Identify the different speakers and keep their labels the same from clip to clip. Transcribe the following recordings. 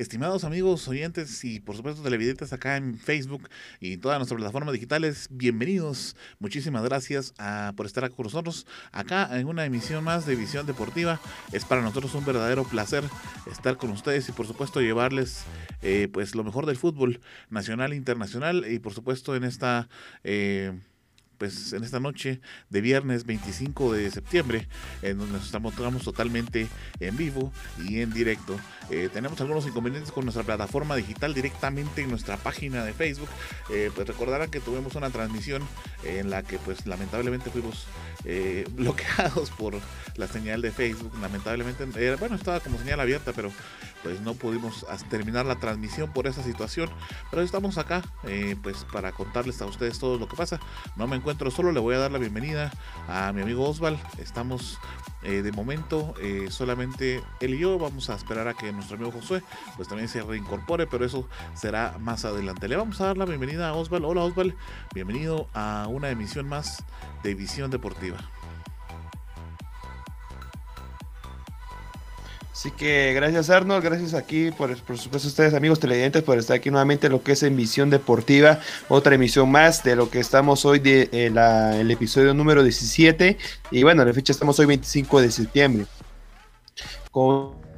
Speaker 1: Estimados amigos, oyentes y por supuesto televidentes acá en Facebook y todas nuestras plataformas digitales, bienvenidos. Muchísimas gracias ah, por estar con nosotros acá en una emisión más de Visión Deportiva. Es para nosotros un verdadero placer estar con ustedes y por supuesto llevarles eh, pues lo mejor del fútbol nacional e internacional y por supuesto en esta... Eh, pues en esta noche de viernes 25 de septiembre, en donde nos estamos, totalmente en vivo y en directo. Eh, tenemos algunos inconvenientes con nuestra plataforma digital directamente en nuestra página de Facebook. Eh, pues recordarán que tuvimos una transmisión en la que pues lamentablemente fuimos eh, bloqueados por la señal de Facebook. Lamentablemente, bueno, estaba como señal abierta, pero pues no pudimos terminar la transmisión por esa situación. Pero estamos acá pues para contarles a ustedes todo lo que pasa. No me encuentro solo, le voy a dar la bienvenida a mi amigo Osval. Estamos eh, de momento eh, solamente él y yo. Vamos a esperar a que nuestro amigo Josué pues también se reincorpore, pero eso será más adelante. Le vamos a dar la bienvenida a Osval. Hola Osval, bienvenido a una emisión más de Visión Deportiva.
Speaker 2: Así que gracias Arnold, gracias aquí por, por supuesto ustedes amigos televidentes por estar aquí nuevamente en lo que es en Visión Deportiva, otra emisión más de lo que estamos hoy de eh, el episodio número 17 y bueno, la fecha estamos hoy 25 de septiembre.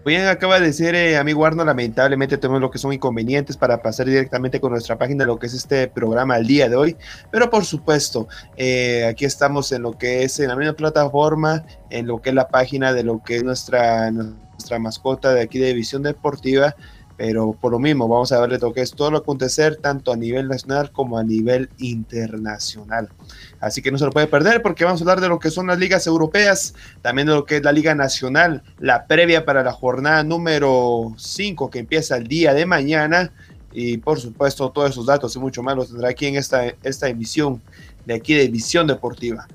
Speaker 2: Bien acaba de decir eh, amigo Arnold, lamentablemente tenemos lo que son inconvenientes para pasar directamente con nuestra página lo que es este programa al día de hoy, pero por supuesto eh, aquí estamos en lo que es en la misma plataforma, en lo que es la página de lo que es nuestra nuestra mascota de aquí de División Deportiva, pero por lo mismo vamos a verle lo que es todo lo acontecer tanto a nivel nacional como a nivel internacional. Así que no se lo puede perder porque vamos a hablar de lo que son las ligas europeas, también de lo que es la Liga Nacional, la previa para la jornada número 5 que empieza el día de mañana y por supuesto todos esos datos y mucho más los tendrá aquí en esta, esta emisión de aquí de División Deportiva.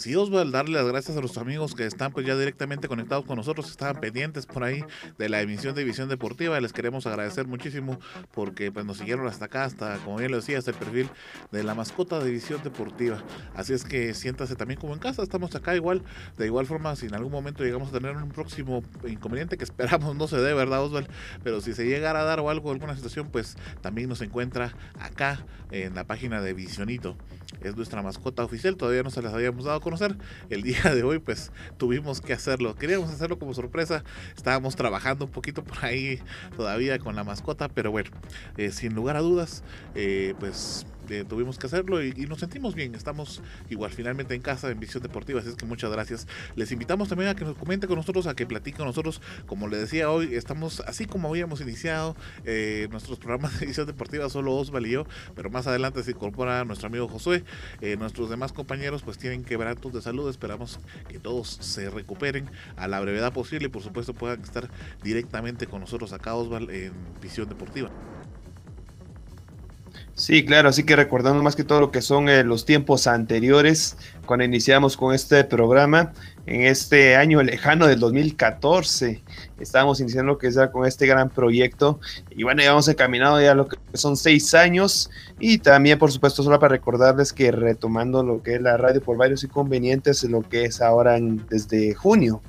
Speaker 1: Sí, Osval, darle las gracias a los amigos que están pues ya directamente conectados con nosotros, estaban pendientes por ahí de la emisión de Visión Deportiva. Les queremos agradecer muchísimo porque pues nos siguieron hasta acá, hasta, como bien lo decía, hasta el perfil de la mascota de Visión Deportiva. Así es que siéntase también como en casa, estamos acá igual. De igual forma, si en algún momento llegamos a tener un próximo inconveniente que esperamos no se dé, ¿verdad, Osval? Pero si se llegara a dar o algo, alguna situación, pues también nos encuentra acá en la página de Visionito. Es nuestra mascota oficial, todavía no se las habíamos dado conocer. El día de hoy pues tuvimos que hacerlo. Queríamos hacerlo como sorpresa. Estábamos trabajando un poquito por ahí todavía con la mascota, pero bueno, eh, sin lugar a dudas, eh, pues tuvimos que hacerlo y, nos sentimos bien. Estamos igual finalmente en casa en Visión Deportiva, así es que muchas gracias. Les invitamos también a que nos comente con nosotros, a que platique con nosotros. Como le decía hoy, estamos así como habíamos iniciado eh, nuestros programas de Visión Deportiva, solo Osval y yo, pero más adelante se incorpora nuestro amigo Josué. Eh, nuestros demás compañeros pues tienen quebrantos de salud. Esperamos que todos se recuperen a la brevedad posible y por supuesto puedan estar directamente con nosotros acá Osval en Visión Deportiva.
Speaker 2: Sí, claro, así que recordando más que todo lo que son eh, los tiempos anteriores, cuando iniciamos con este programa, en este año lejano del 2014, estábamos iniciando lo que sea con este gran proyecto, y bueno, ya hemos encaminado ya lo que son seis años, y también, por supuesto, solo para recordarles que retomando lo que es la radio por varios inconvenientes, lo que es ahora desde junio,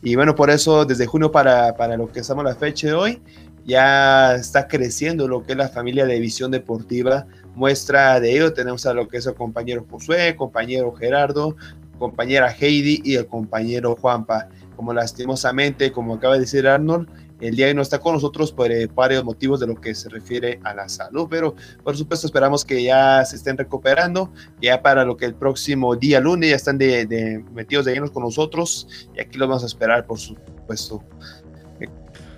Speaker 2: y bueno, por eso desde junio para, para lo que estamos la fecha de hoy, ya está creciendo lo que es la familia de visión deportiva. Muestra de ello tenemos a lo que es el compañero Josué, compañero Gerardo, compañera Heidi y el compañero Juanpa. Como lastimosamente, como acaba de decir Arnold, el día de hoy no está con nosotros por eh, varios motivos de lo que se refiere a la salud, pero por supuesto esperamos que ya se estén recuperando, ya para lo que el próximo día lunes ya están de, metidos de llenos con nosotros y aquí los vamos a esperar, por supuesto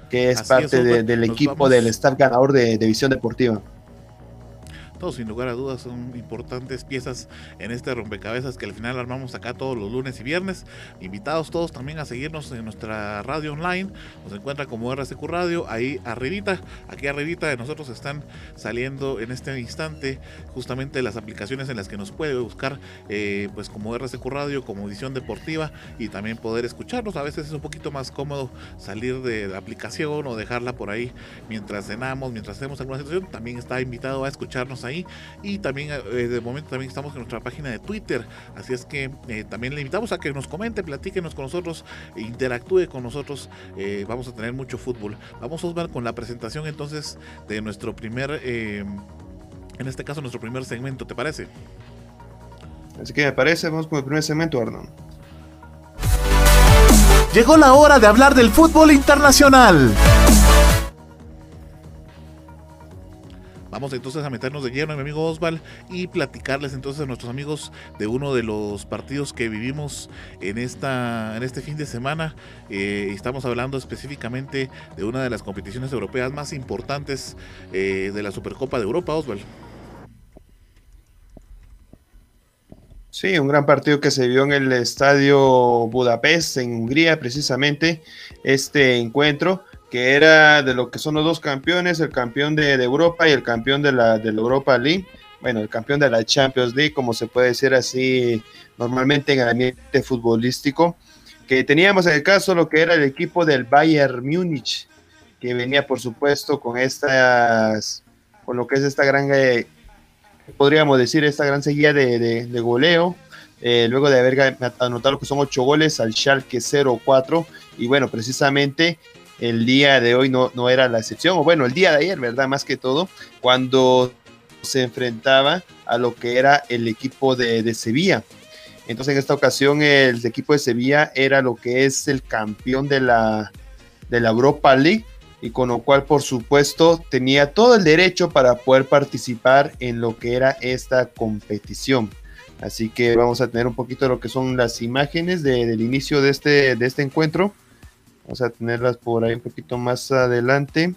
Speaker 2: que es parte del equipo del staff ganador de, División Deportiva.
Speaker 1: Todos sin lugar a dudas son importantes piezas en este rompecabezas que al final armamos acá todos los lunes y viernes. Invitados todos también a seguirnos en nuestra radio online. Nos encuentra como RCQ Radio, ahí arribita, aquí arribita de nosotros están saliendo en este instante justamente las aplicaciones en las que nos puede buscar eh, pues como RCQ Radio, como edición deportiva y también poder escucharnos. A veces es un poquito más cómodo salir de la aplicación o dejarla por ahí mientras cenamos, mientras hacemos alguna situación. También está invitado a escucharnos y también eh, de momento también estamos en nuestra página de Twitter. Así es que eh, también le invitamos a que nos comente, platíquenos con nosotros, interactúe con nosotros. vamos a tener mucho fútbol. Vamos a ver con la presentación entonces de nuestro primer, en este caso nuestro primer segmento, ¿te parece?
Speaker 2: Así que me parece, vamos con el primer segmento, Arnold.
Speaker 3: Llegó la hora de hablar del fútbol internacional.
Speaker 1: Vamos entonces a meternos de lleno, mi amigo Osval, y platicarles entonces a nuestros amigos de uno de los partidos que vivimos en, esta, en este fin de semana. Eh, estamos hablando específicamente de una de las competiciones europeas más importantes eh, de la Supercopa de Europa, Osval.
Speaker 2: Sí, un gran partido que se vio en el estadio Budapest, en Hungría, precisamente, este encuentro, que era de lo que son los dos campeones, el campeón de, Europa y el campeón de la, de la Europa League, bueno, el campeón de la Champions League, como se puede decir así normalmente en el ambiente futbolístico, que teníamos en el caso lo que era el equipo del Bayern Múnich, que venía por supuesto con estas, con lo que es esta gran eh, podríamos decir, esta gran seguida de, goleo. Eh, luego de haber anotado que son ocho goles al Schalke 0-4. Y bueno, precisamente el día de hoy no, no era la excepción, o bueno, el día de ayer, ¿verdad? Más que todo, cuando se enfrentaba a lo que era el equipo de, de Sevilla. Entonces en esta ocasión el equipo de Sevilla era lo que es el campeón de la, de la Europa League y con lo cual por supuesto tenía todo el derecho para poder participar en lo que era esta competición. Así que vamos a tener un poquito de lo que son las imágenes del inicio de este, de este encuentro. Vamos a tenerlas por ahí un poquito más adelante.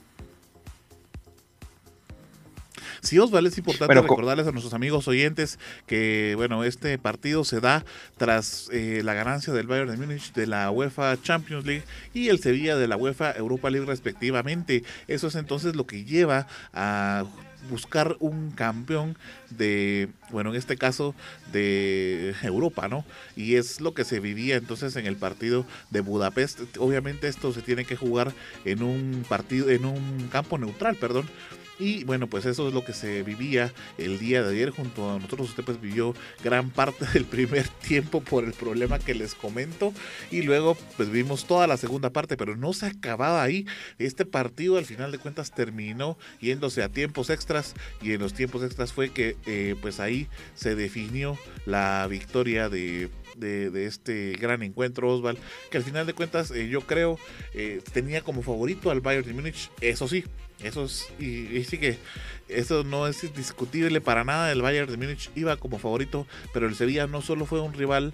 Speaker 1: Sí, Osvaldo, es importante recordarles a nuestros amigos oyentes que, bueno, este partido se da tras eh, la ganancia del Bayern de Múnich de la UEFA Champions League y el Sevilla de la UEFA Europa League respectivamente. Eso es entonces lo que lleva a buscar un campeón de, bueno, en este caso de Europa, ¿no? Y es lo que se vivía entonces en el partido de Budapest. Obviamente esto se tiene que jugar en un partido, en un campo neutral, perdón, y bueno, pues eso es lo que se vivía el día de ayer junto a nosotros. Usted pues vivió gran parte del primer tiempo por el problema que les comento. Y luego pues vimos toda la segunda parte, pero no se acababa ahí. Este partido al final de cuentas terminó yéndose a tiempos extras. Y en los tiempos extras fue que eh, pues ahí se definió la victoria de de, este gran encuentro, Osval, que al final de cuentas eh, yo creo eh, tenía como favorito al Bayern de Múnich, eso sí, eso es, y, sí que eso no es discutible para nada. El Bayern de Múnich iba como favorito, pero el Sevilla no solo fue un rival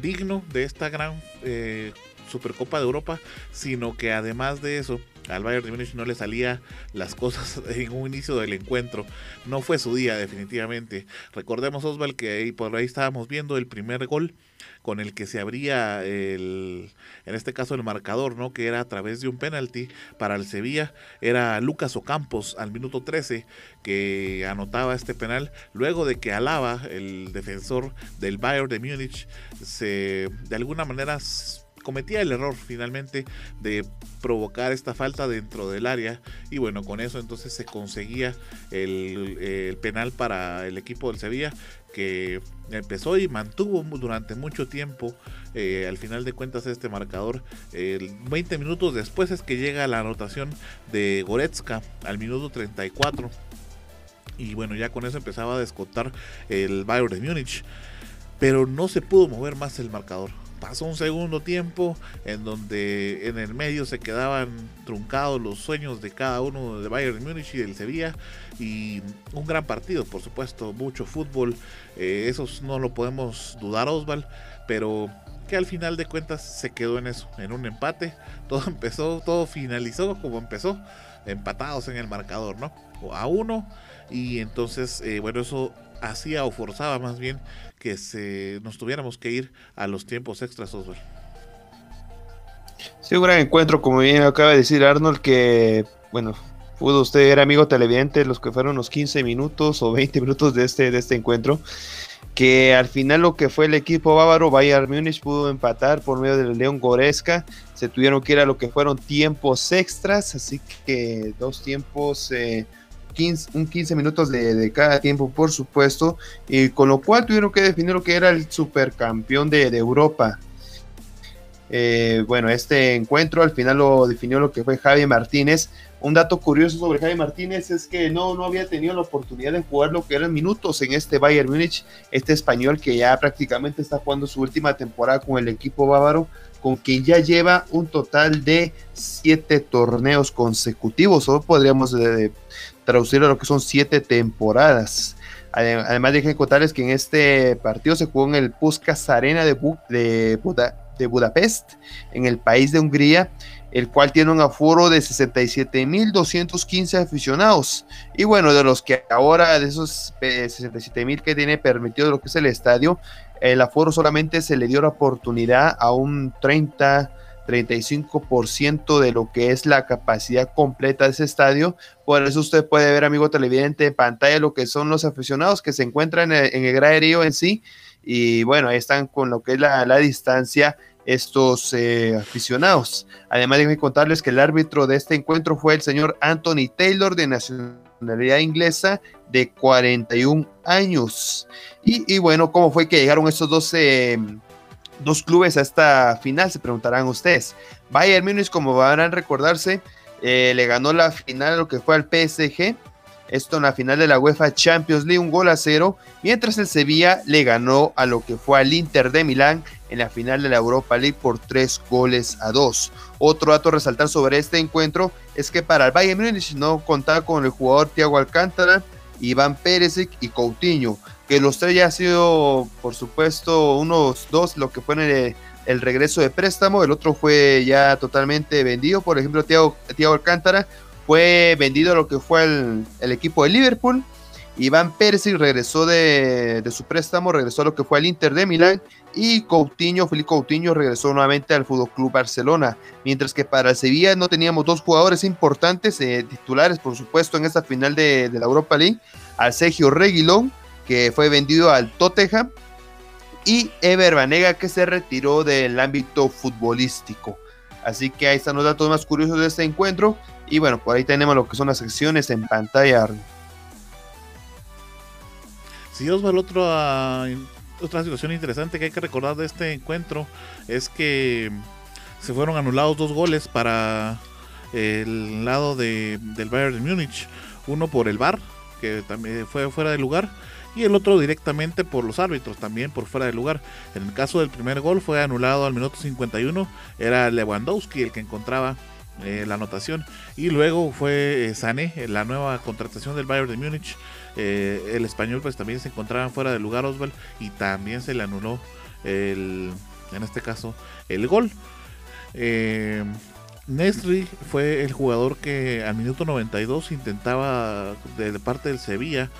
Speaker 1: digno de esta gran eh, Supercopa de Europa, sino que además de eso, al Bayern de Múnich no le salía las cosas en un inicio del encuentro. No fue su día, definitivamente. Recordemos, Osval, que ahí por ahí estábamos viendo el primer gol con el que se abría el, en este caso el marcador, ¿no? Que era a través de un penalti para el Sevilla. Era Lucas Ocampos al minuto 13 que anotaba este penal. Luego de que Alaba, el defensor del Bayern de Múnich, se de alguna manera cometía el error finalmente de provocar esta falta dentro del área y bueno con eso entonces se conseguía el, el penal para el equipo del Sevilla que empezó y mantuvo durante mucho tiempo eh, al final de cuentas este marcador 20 minutos después es que llega la anotación de Goretzka al minuto 34 y bueno ya con eso empezaba a descontar el Bayern de Múnich. Pero no se pudo mover más el marcador pasó un segundo tiempo en donde en el medio se quedaban truncados los sueños de cada uno de Bayern Múnich y del Sevilla y un gran partido, por supuesto, mucho fútbol, eh, eso no lo podemos dudar, Osval, pero que al final de cuentas se quedó en eso, en un empate. Todo empezó, todo finalizó como empezó, empatados en el marcador, ¿no? A uno. Y entonces, eh, bueno, eso hacía o forzaba más bien que se, nos tuviéramos que ir a los tiempos extras, Oswald.
Speaker 2: Sí, un gran encuentro, como bien acaba de decir Arnold, que, bueno, pudo usted era amigo televidente los que fueron los 15 minutos o 20 minutos de este, de este encuentro que al final lo que fue el equipo bávaro, Bayern Múnich pudo empatar por medio del León Goreska, se tuvieron que ir a lo que fueron tiempos extras, así que dos tiempos, eh, un 15 minutos de, cada tiempo por supuesto, y con lo cual tuvieron que definir lo que era el supercampeón de, de Europa. Eh, bueno, este encuentro al final lo definió lo que fue Javi Martínez, un dato curioso sobre Jaime Martínez es que no, no había tenido la oportunidad de jugar lo que eran minutos en este Bayern Múnich, este español que ya prácticamente está jugando su última temporada con el equipo bávaro, con quien ya lleva un total de siete torneos consecutivos, o podríamos eh, traducirlo a lo que son siete temporadas. Además de contarles que en este partido se jugó en el Puskas Arena de, de, de Budapest, en el país de Hungría, el cual tiene un aforo de 67.215 aficionados. Y bueno, de los que ahora, de esos 67.000 eh, que tiene permitido lo que es el estadio, el aforo solamente se le dio la oportunidad a un 30, 35% de lo que es la capacidad completa de ese estadio. Por eso usted puede ver, amigo televidente, en pantalla lo que son los aficionados que se encuentran en el, graderío en sí. Y bueno, ahí están con lo que es la, la distancia estos eh, aficionados. Además, de contarles que el árbitro de este encuentro fue el señor Anthony Taylor, de nacionalidad inglesa, de 41 años. Y, bueno, ¿cómo fue que llegaron estos dos, eh, dos clubes a esta final? Se preguntarán ustedes. Bayern Múnich, como van a recordarse, eh, le ganó la final lo que fue al PSG esto en la final de la UEFA Champions League, un gol a cero, mientras el Sevilla le ganó a lo que fue al Inter de Milán en la final de la Europa League por tres goles a dos. Otro dato a resaltar sobre este encuentro es que para el Bayern Múnich no contaba con el jugador Thiago Alcántara, Iván Pérez y Coutinho, los tres ya han sido, por supuesto, unos dos, lo que fue el, el regreso de préstamo, el otro fue ya totalmente vendido, por ejemplo, Thiago, Thiago Alcántara fue vendido a lo que fue el, equipo de Liverpool. Iván Pérez regresó de, su préstamo, regresó a lo que fue el Inter de Milán. Y Coutinho, Felipe Coutinho regresó nuevamente al Fútbol Club Barcelona, mientras que para Sevilla no teníamos dos jugadores importantes, eh, titulares por supuesto en esta final de, la Europa League, al Sergio Reguilón, que fue vendido al Tottenham, y Ever Banega, que se retiró del ámbito futbolístico. Así que ahí están los datos más curiosos de este encuentro. Y bueno, por ahí tenemos lo que son las secciones en pantalla.
Speaker 1: Sí, Osvaldo, otro, ah, otra situación interesante que hay que recordar de este encuentro es que se fueron anulados dos goles para el lado de, del Bayern de Múnich. Uno por el VAR, que también fue fuera de lugar, y el otro directamente por los árbitros, también por fuera de lugar. En el caso del primer gol fue anulado al minuto 51, era Lewandowski el que encontraba eh, la anotación. Y luego fue eh, Sané, la nueva contratación del Bayern de Múnich. Eh, el español pues también se encontraba fuera de lugar Oswald y también se le anuló el, en este caso el gol. Nesri fue el jugador que al minuto 92 intentaba de parte del Sevilla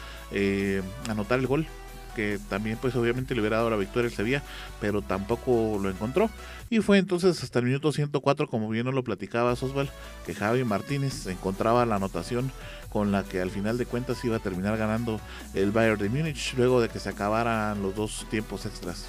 Speaker 1: anotar el gol que también pues obviamente le hubiera dado la victoria al Sevilla, pero tampoco lo encontró. Y fue entonces hasta el minuto 104, como bien nos lo platicaba Osval, que Javi Martínez encontraba la anotación con la que al final de cuentas iba a terminar ganando el Bayern de Múnich luego de que se acabaran los dos tiempos extras.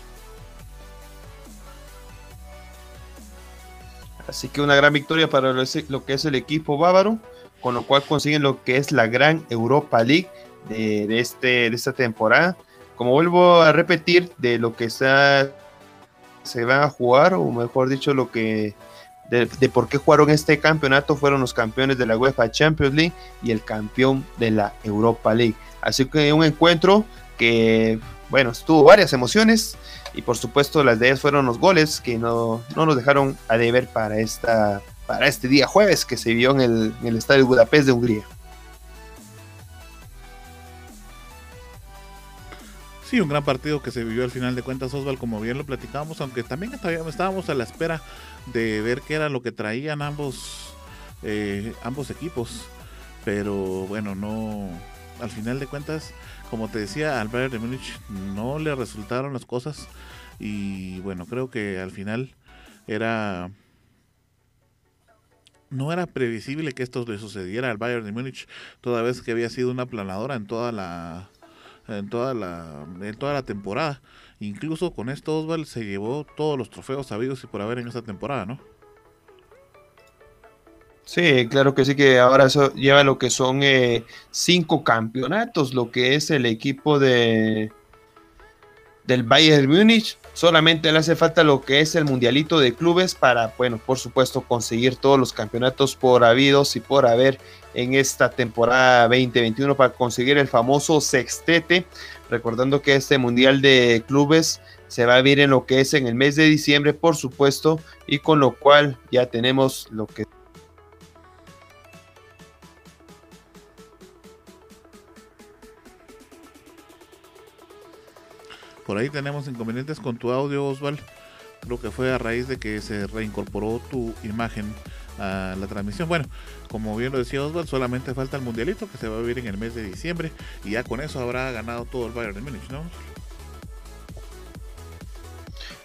Speaker 2: Así que una gran victoria para lo que es el equipo bávaro, con lo cual consiguen lo que es la gran Europa League de, este, de esta temporada como vuelvo a repetir, de lo que está, se van a jugar, o mejor dicho, lo que de, por qué jugaron este campeonato fueron los campeones de la UEFA Champions League y el campeón de la Europa League. Así que un encuentro que, bueno, estuvo varias emociones y por supuesto las de ellas fueron los goles que no, no nos dejaron a deber para, esta, para este día jueves que se vio en el, en el Estadio Budapest de Hungría.
Speaker 1: Sí, un gran partido que se vivió al final de cuentas, Osval, como bien lo platicábamos, aunque también estábamos a la espera de ver qué era lo que traían ambos, eh, ambos equipos. Pero bueno, no. Al final de cuentas, como te decía, al Bayern de Múnich no le resultaron las cosas. Y bueno, creo que al final era no era previsible que esto le sucediera al Bayern de Múnich, toda vez que había sido una planadora en toda la en toda la en toda la temporada. Incluso con esto Oswald se llevó todos los trofeos sabidos y por haber en esta temporada, ¿no?
Speaker 2: Sí, claro que sí, que ahora eso lleva lo que son eh, cinco campeonatos, lo que es el equipo de del Bayern Múnich. Solamente le hace falta lo que es el mundialito de clubes para, bueno, por supuesto, conseguir todos los campeonatos por habidos y por haber en esta temporada 2021 para conseguir el famoso sextete. Recordando que este mundial de clubes se va a vivir en lo que es en el mes de diciembre, por supuesto, y con lo cual ya tenemos lo que
Speaker 1: Por ahí tenemos inconvenientes con tu audio, Osval. Creo que fue a raíz de que se reincorporó tu imagen a la transmisión. Bueno, como bien lo decía Osval, solamente falta el mundialito que se va a vivir en el mes de diciembre y ya con eso habrá ganado todo el Bayern de Múnich, ¿no?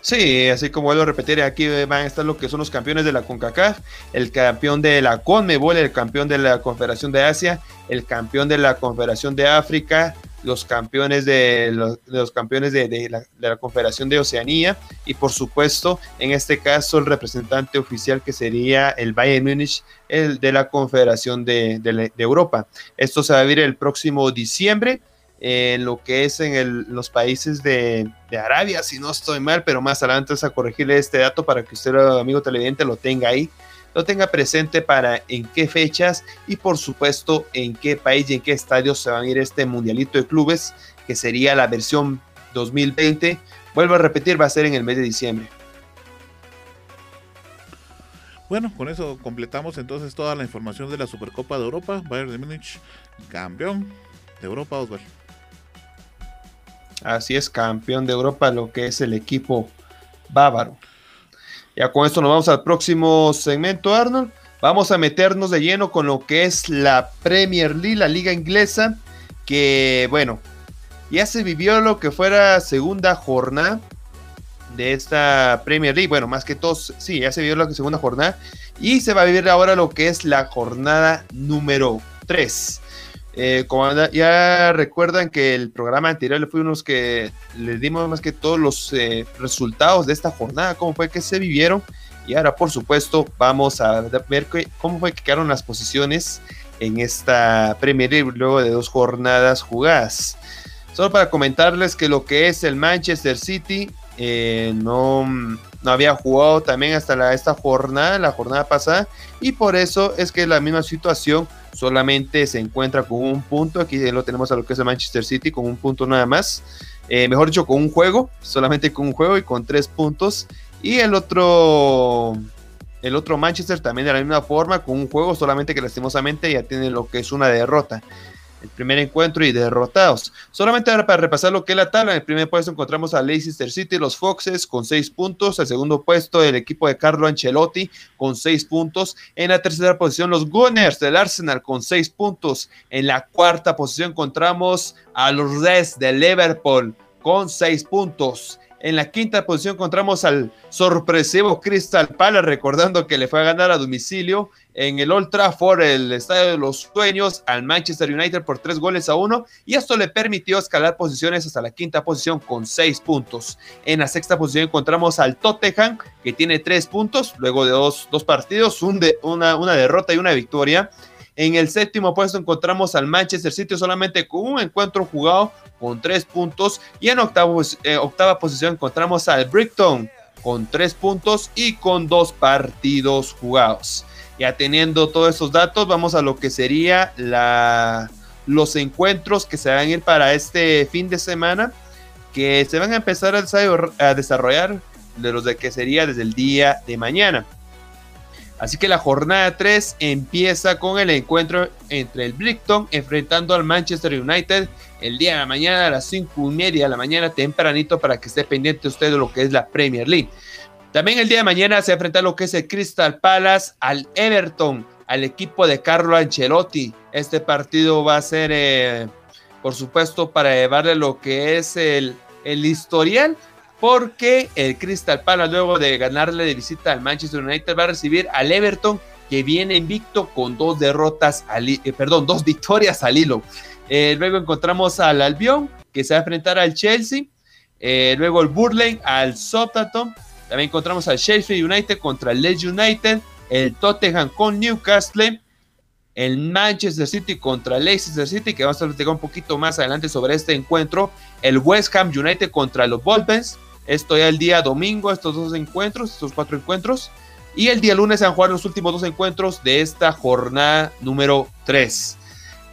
Speaker 2: Sí, así como vuelvo a repetir, aquí van a estar lo que son los campeones de la CONCACAF, el campeón de la CONMEBOL, el campeón de la Confederación de Asia, el campeón de la Confederación de África, los campeones de los, campeones de, la, Confederación de Oceanía y por supuesto en este caso el representante oficial que sería el Bayern Múnich el de la Confederación de, Europa. Esto se va a vivir el próximo diciembre en lo que es en los países de, Arabia, si no estoy mal, pero más adelante es a corregirle este dato para que usted, amigo televidente, lo tenga ahí lo tenga presente para en qué fechas y por supuesto en qué país y en qué estadio se van a ir este mundialito de clubes, que sería la versión 2020. Vuelvo a repetir, va a ser en el mes de diciembre.
Speaker 1: Bueno, con eso completamos entonces toda la información de la Supercopa de Europa. Bayern de Múnich, campeón de Europa, Osvaldo.
Speaker 2: Así es, campeón de Europa, lo que es el equipo bávaro. Ya con esto nos vamos al próximo segmento, Arnold. Vamos a meternos de lleno con lo que es la Premier League, la liga inglesa, que bueno, ya se vivió lo que fuera segunda jornada de esta Premier League. Bueno, más que todos, sí, ya se vivió la segunda jornada. Y se va a vivir ahora lo que es la jornada número 3. Eh, como ya recuerdan que el programa anterior le fuimos que les dimos más que todos los eh, resultados de esta jornada, cómo fue que se vivieron. Y ahora, por supuesto, vamos a ver cómo fue que quedaron las posiciones en esta Premier League luego de dos jornadas jugadas. Solo para comentarles que lo que es el Manchester City eh, no, no había jugado también hasta esta jornada, la jornada pasada, y por eso es que la misma situación solamente se encuentra con un punto. Aquí lo tenemos a lo que es el Manchester City con un punto nada más. Eh, mejor dicho, con un juego, solamente con un juego y con tres puntos. Y el otro, el otro Manchester también de la misma forma, con un juego, solamente que lastimosamente ya tiene lo que es una derrota el primer encuentro y derrotados. Solamente para repasar lo que es la tabla, en el primer puesto encontramos a Leicester City, los Foxes con seis puntos, el segundo puesto el equipo de Carlo Ancelotti con seis puntos, en la tercera posición los Gunners del Arsenal con seis puntos, en la cuarta posición encontramos a los Reds de Liverpool con seis puntos. En la quinta posición encontramos al sorpresivo Crystal Palace, recordando que le fue a ganar a domicilio en el Old Trafford, el estadio de los sueños, al Manchester United por tres goles a uno, y esto le permitió escalar posiciones hasta la quinta posición con seis puntos. En la sexta posición encontramos al Tottenham, que tiene tres puntos, luego de dos, partidos, una, una derrota y una victoria. En el séptimo puesto encontramos al Manchester City solamente con un encuentro jugado con tres puntos. Y en eh, octava posición encontramos al Brighton con tres puntos y con dos partidos jugados. Ya teniendo todos esos datos, vamos a lo que sería la, los encuentros que se van a ir para este fin de semana, que se van a empezar a desarrollar de los de que sería desde el día de mañana. Así que la jornada 3 empieza con el encuentro entre el Brighton enfrentando al Manchester United el día de la mañana a las 5 y media de la mañana tempranito para que esté pendiente usted de lo que es la Premier League. También el día de mañana se enfrenta lo que es el Crystal Palace al Everton, al equipo de Carlo Ancelotti. Este partido va a ser, eh, por supuesto, para llevarle lo que es el, el historial porque el Crystal Palace luego de ganarle de visita al Manchester United va a recibir al Everton que viene invicto con dos derrotas, al, eh, perdón, dos victorias al hilo. Eh, luego encontramos al Albion que se va a enfrentar al Chelsea, eh, luego el Burley al Southampton, también encontramos al Sheffield United contra el Leeds United, el Tottenham con Newcastle, el Manchester City contra el Leicester City, que vamos a platicar un poquito más adelante sobre este encuentro, el West Ham United contra los Wolves, esto ya el día domingo, estos dos encuentros, estos cuatro encuentros. Y el día lunes se van a jugar los últimos dos encuentros de esta jornada número 3.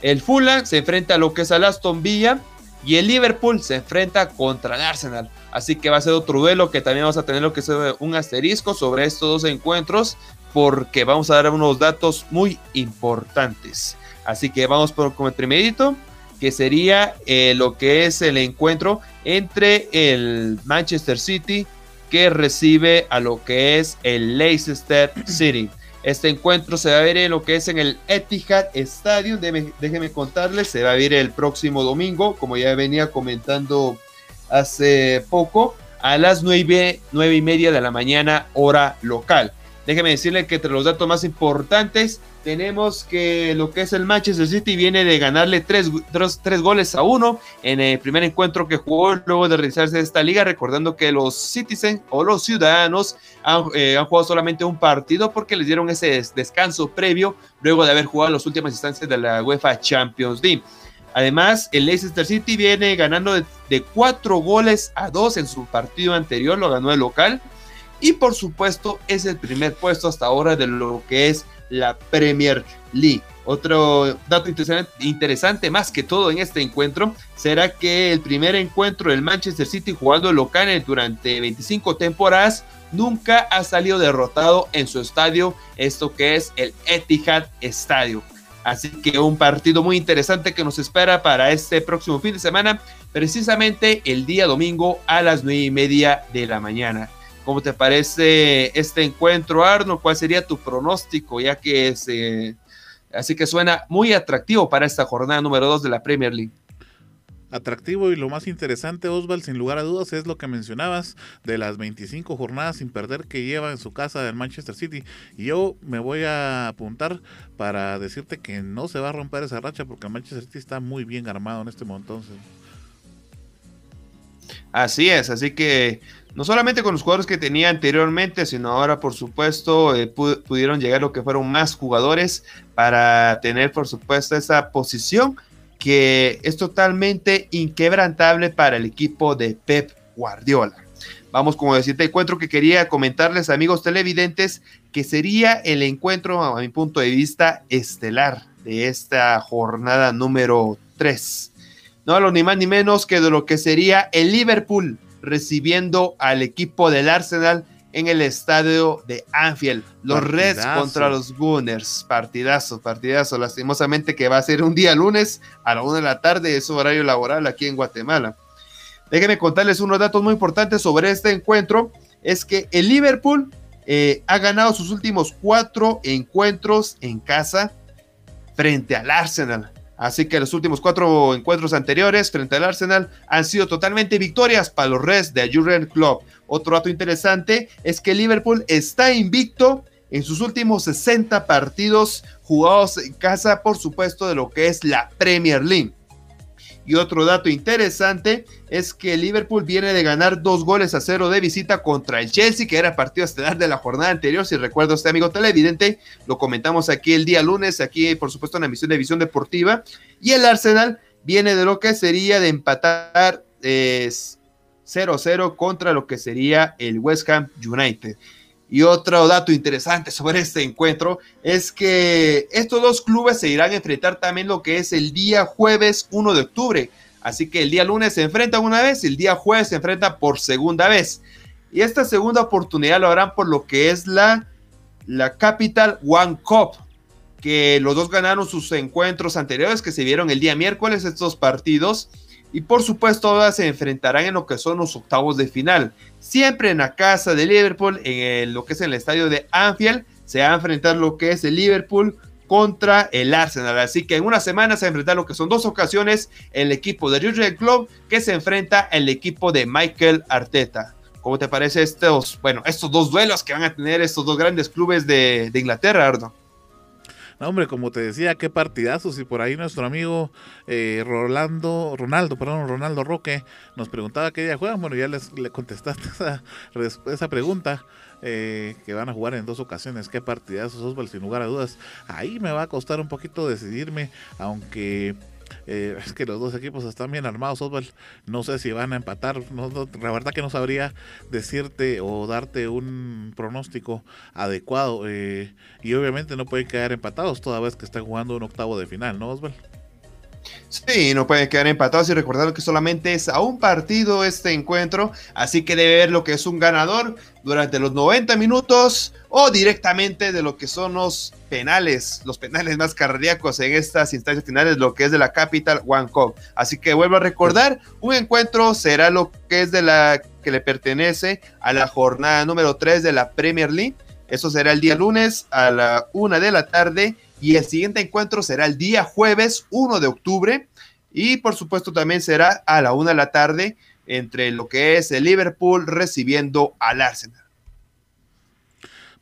Speaker 2: El Fulham se enfrenta a lo que es al Aston Villa y el Liverpool se enfrenta contra el Arsenal. Así que va a ser otro duelo que también vamos a tener lo que es un asterisco sobre estos dos encuentros porque vamos a dar unos datos muy importantes. Así que vamos por el primerito que sería eh, lo que es el encuentro entre el Manchester City que recibe a lo que es el Leicester City. Este encuentro se va a ver en lo que es en el Etihad Stadium. Déjenme, contarles, se va a ver el próximo domingo, como ya venía comentando hace poco, a las nueve, nueve y media de la mañana, hora local. Déjenme decirle que entre los datos más importantes tenemos que lo que es el Manchester City viene de ganarle tres, goles a uno en el primer encuentro que jugó luego de realizarse esta liga, recordando que los Citizens o los ciudadanos eh, han, jugado solamente un partido porque les dieron ese descanso previo luego de haber jugado las últimas instancias de la UEFA Champions League. Además, el Leicester City viene ganando de cuatro goles a dos en su partido anterior, lo ganó el local. Y por supuesto, es el primer puesto hasta ahora de lo que es la Premier League. Otro dato interesante, más que todo en este encuentro, será que el primer encuentro del Manchester City jugando local durante 25 temporadas nunca ha salido derrotado en su estadio, esto que es el Etihad Stadium. Así que un partido muy interesante que nos espera para este próximo fin de semana, precisamente el día domingo a las nueve y media de la mañana. ¿Cómo te parece este encuentro, Arno? ¿Cuál sería tu pronóstico? Ya que es, eh, así que suena muy atractivo para esta jornada número 2 de la Premier League.
Speaker 1: Atractivo y lo más interesante, Osval, sin lugar a dudas, es lo que mencionabas de las 25 jornadas sin perder que lleva en su casa del Manchester City. Y yo me voy a apuntar para decirte que no se va a romper esa racha porque el Manchester City está muy bien armado en este momento.
Speaker 2: Así es, así que no solamente con los jugadores que tenía anteriormente, sino ahora, por supuesto, eh, pudieron llegar lo que fueron más jugadores para tener, por supuesto, esa posición que es totalmente inquebrantable para el equipo de Pep Guardiola. Vamos, como decirte, encuentro que quería comentarles, amigos televidentes, que sería el encuentro, a mi punto de vista, estelar de esta jornada número 3. No lo ni más ni menos que de lo que sería el Liverpool recibiendo al equipo del Arsenal en el estadio de Anfield. Los Reds contra los Gunners. Partidazo, partidazo. Lastimosamente que va a ser un día lunes a la una de la tarde, es horario laboral aquí en Guatemala. Déjenme contarles unos datos muy importantes sobre este encuentro. Es que el Liverpool eh, ha ganado sus últimos cuatro encuentros en casa frente al Arsenal. Así que los últimos cuatro encuentros anteriores frente al Arsenal han sido totalmente victorias para los Reds de Jurgen Club. Otro dato interesante es que Liverpool está invicto en sus últimos 60 partidos jugados en casa, por supuesto, de lo que es la Premier League. Y otro dato interesante es que Liverpool viene de ganar dos goles a cero de visita contra el Chelsea, que era partido estelar de la jornada anterior. Si recuerdo este amigo televidente, lo comentamos aquí el día lunes, aquí por supuesto en la emisión de Visión Deportiva. Y el Arsenal viene de lo que sería de empatar 0-0 contra lo que sería el West Ham United. Y otro dato interesante sobre este encuentro es que estos dos clubes se irán a enfrentar también lo que es el día jueves 1 de octubre. Así que el día lunes se enfrentan una vez y el día jueves se enfrentan por segunda vez. Y esta segunda oportunidad lo harán por lo que es la la Capital One Cup, que los dos ganaron sus encuentros anteriores que se vieron el día miércoles, estos partidos. Y por supuesto, ahora se enfrentarán en lo que son los octavos de final. Siempre en la casa de Liverpool, en lo que es el estadio de Anfield, se va a enfrentar lo que es el Liverpool contra el Arsenal. Así que en una semana se enfrentar lo que son dos ocasiones el equipo de Jurgen Klopp que se enfrenta al equipo de Michael Arteta. ¿Cómo te parece estos, bueno, estos dos duelos que van a tener estos dos grandes clubes de, Inglaterra, Ardo?
Speaker 1: No, hombre, como te decía, qué partidazos. Y por ahí nuestro amigo eh, Rolando, Ronaldo, perdón, Ronaldo Roque, nos preguntaba qué día juegan. Bueno, ya les, le contestaste esa, esa pregunta. Eh, que van a jugar en dos ocasiones. Qué partidazos, Osval, sin lugar a dudas. Ahí me va a costar un poquito decidirme, aunque eh, es que los dos equipos están bien armados, Osval. No sé si van a empatar. la verdad que no sabría decirte o darte un pronóstico adecuado. Eh, y obviamente no pueden quedar empatados toda vez que están jugando un octavo de final, ¿no, Osval?
Speaker 2: Sí, no pueden quedar empatados y recordar que solamente es a un partido este encuentro, así que debe ver lo que es un ganador durante los 90 minutos o directamente de lo que son los penales, los penales más cardíacos en estas instancias finales, lo que es de la Capital One Cup. Así que vuelvo a recordar, un encuentro será lo que es de la que le pertenece a la jornada número 3 de la Premier League. Eso será el día lunes a la una de la tarde y el siguiente encuentro será el día jueves 1 de octubre y por supuesto también será a la una de la tarde entre lo que es el Liverpool recibiendo al Arsenal.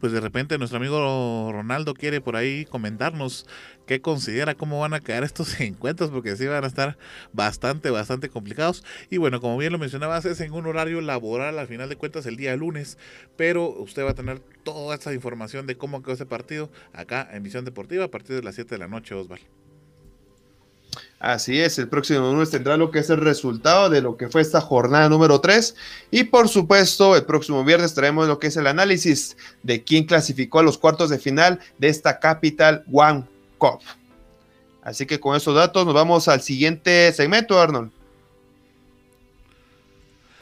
Speaker 1: Pues de repente nuestro amigo Ronaldo quiere por ahí comentarnos qué considera, cómo van a quedar estos encuentros, porque sí van a estar bastante, bastante complicados. Y bueno, como bien lo mencionabas, es en un horario laboral, al final de cuentas, el día lunes, pero usted va a tener toda esa información de cómo quedó ese partido acá en Visión Deportiva a partir de las 7 de la noche, Osvaldo.
Speaker 2: Así es, el próximo lunes tendrá lo que es el resultado de lo que fue esta jornada número 3 y por supuesto el próximo viernes traemos lo que es el análisis de quién clasificó a los cuartos de final de esta Capital One Cup. Así que con esos datos nos vamos al siguiente segmento, Arnold.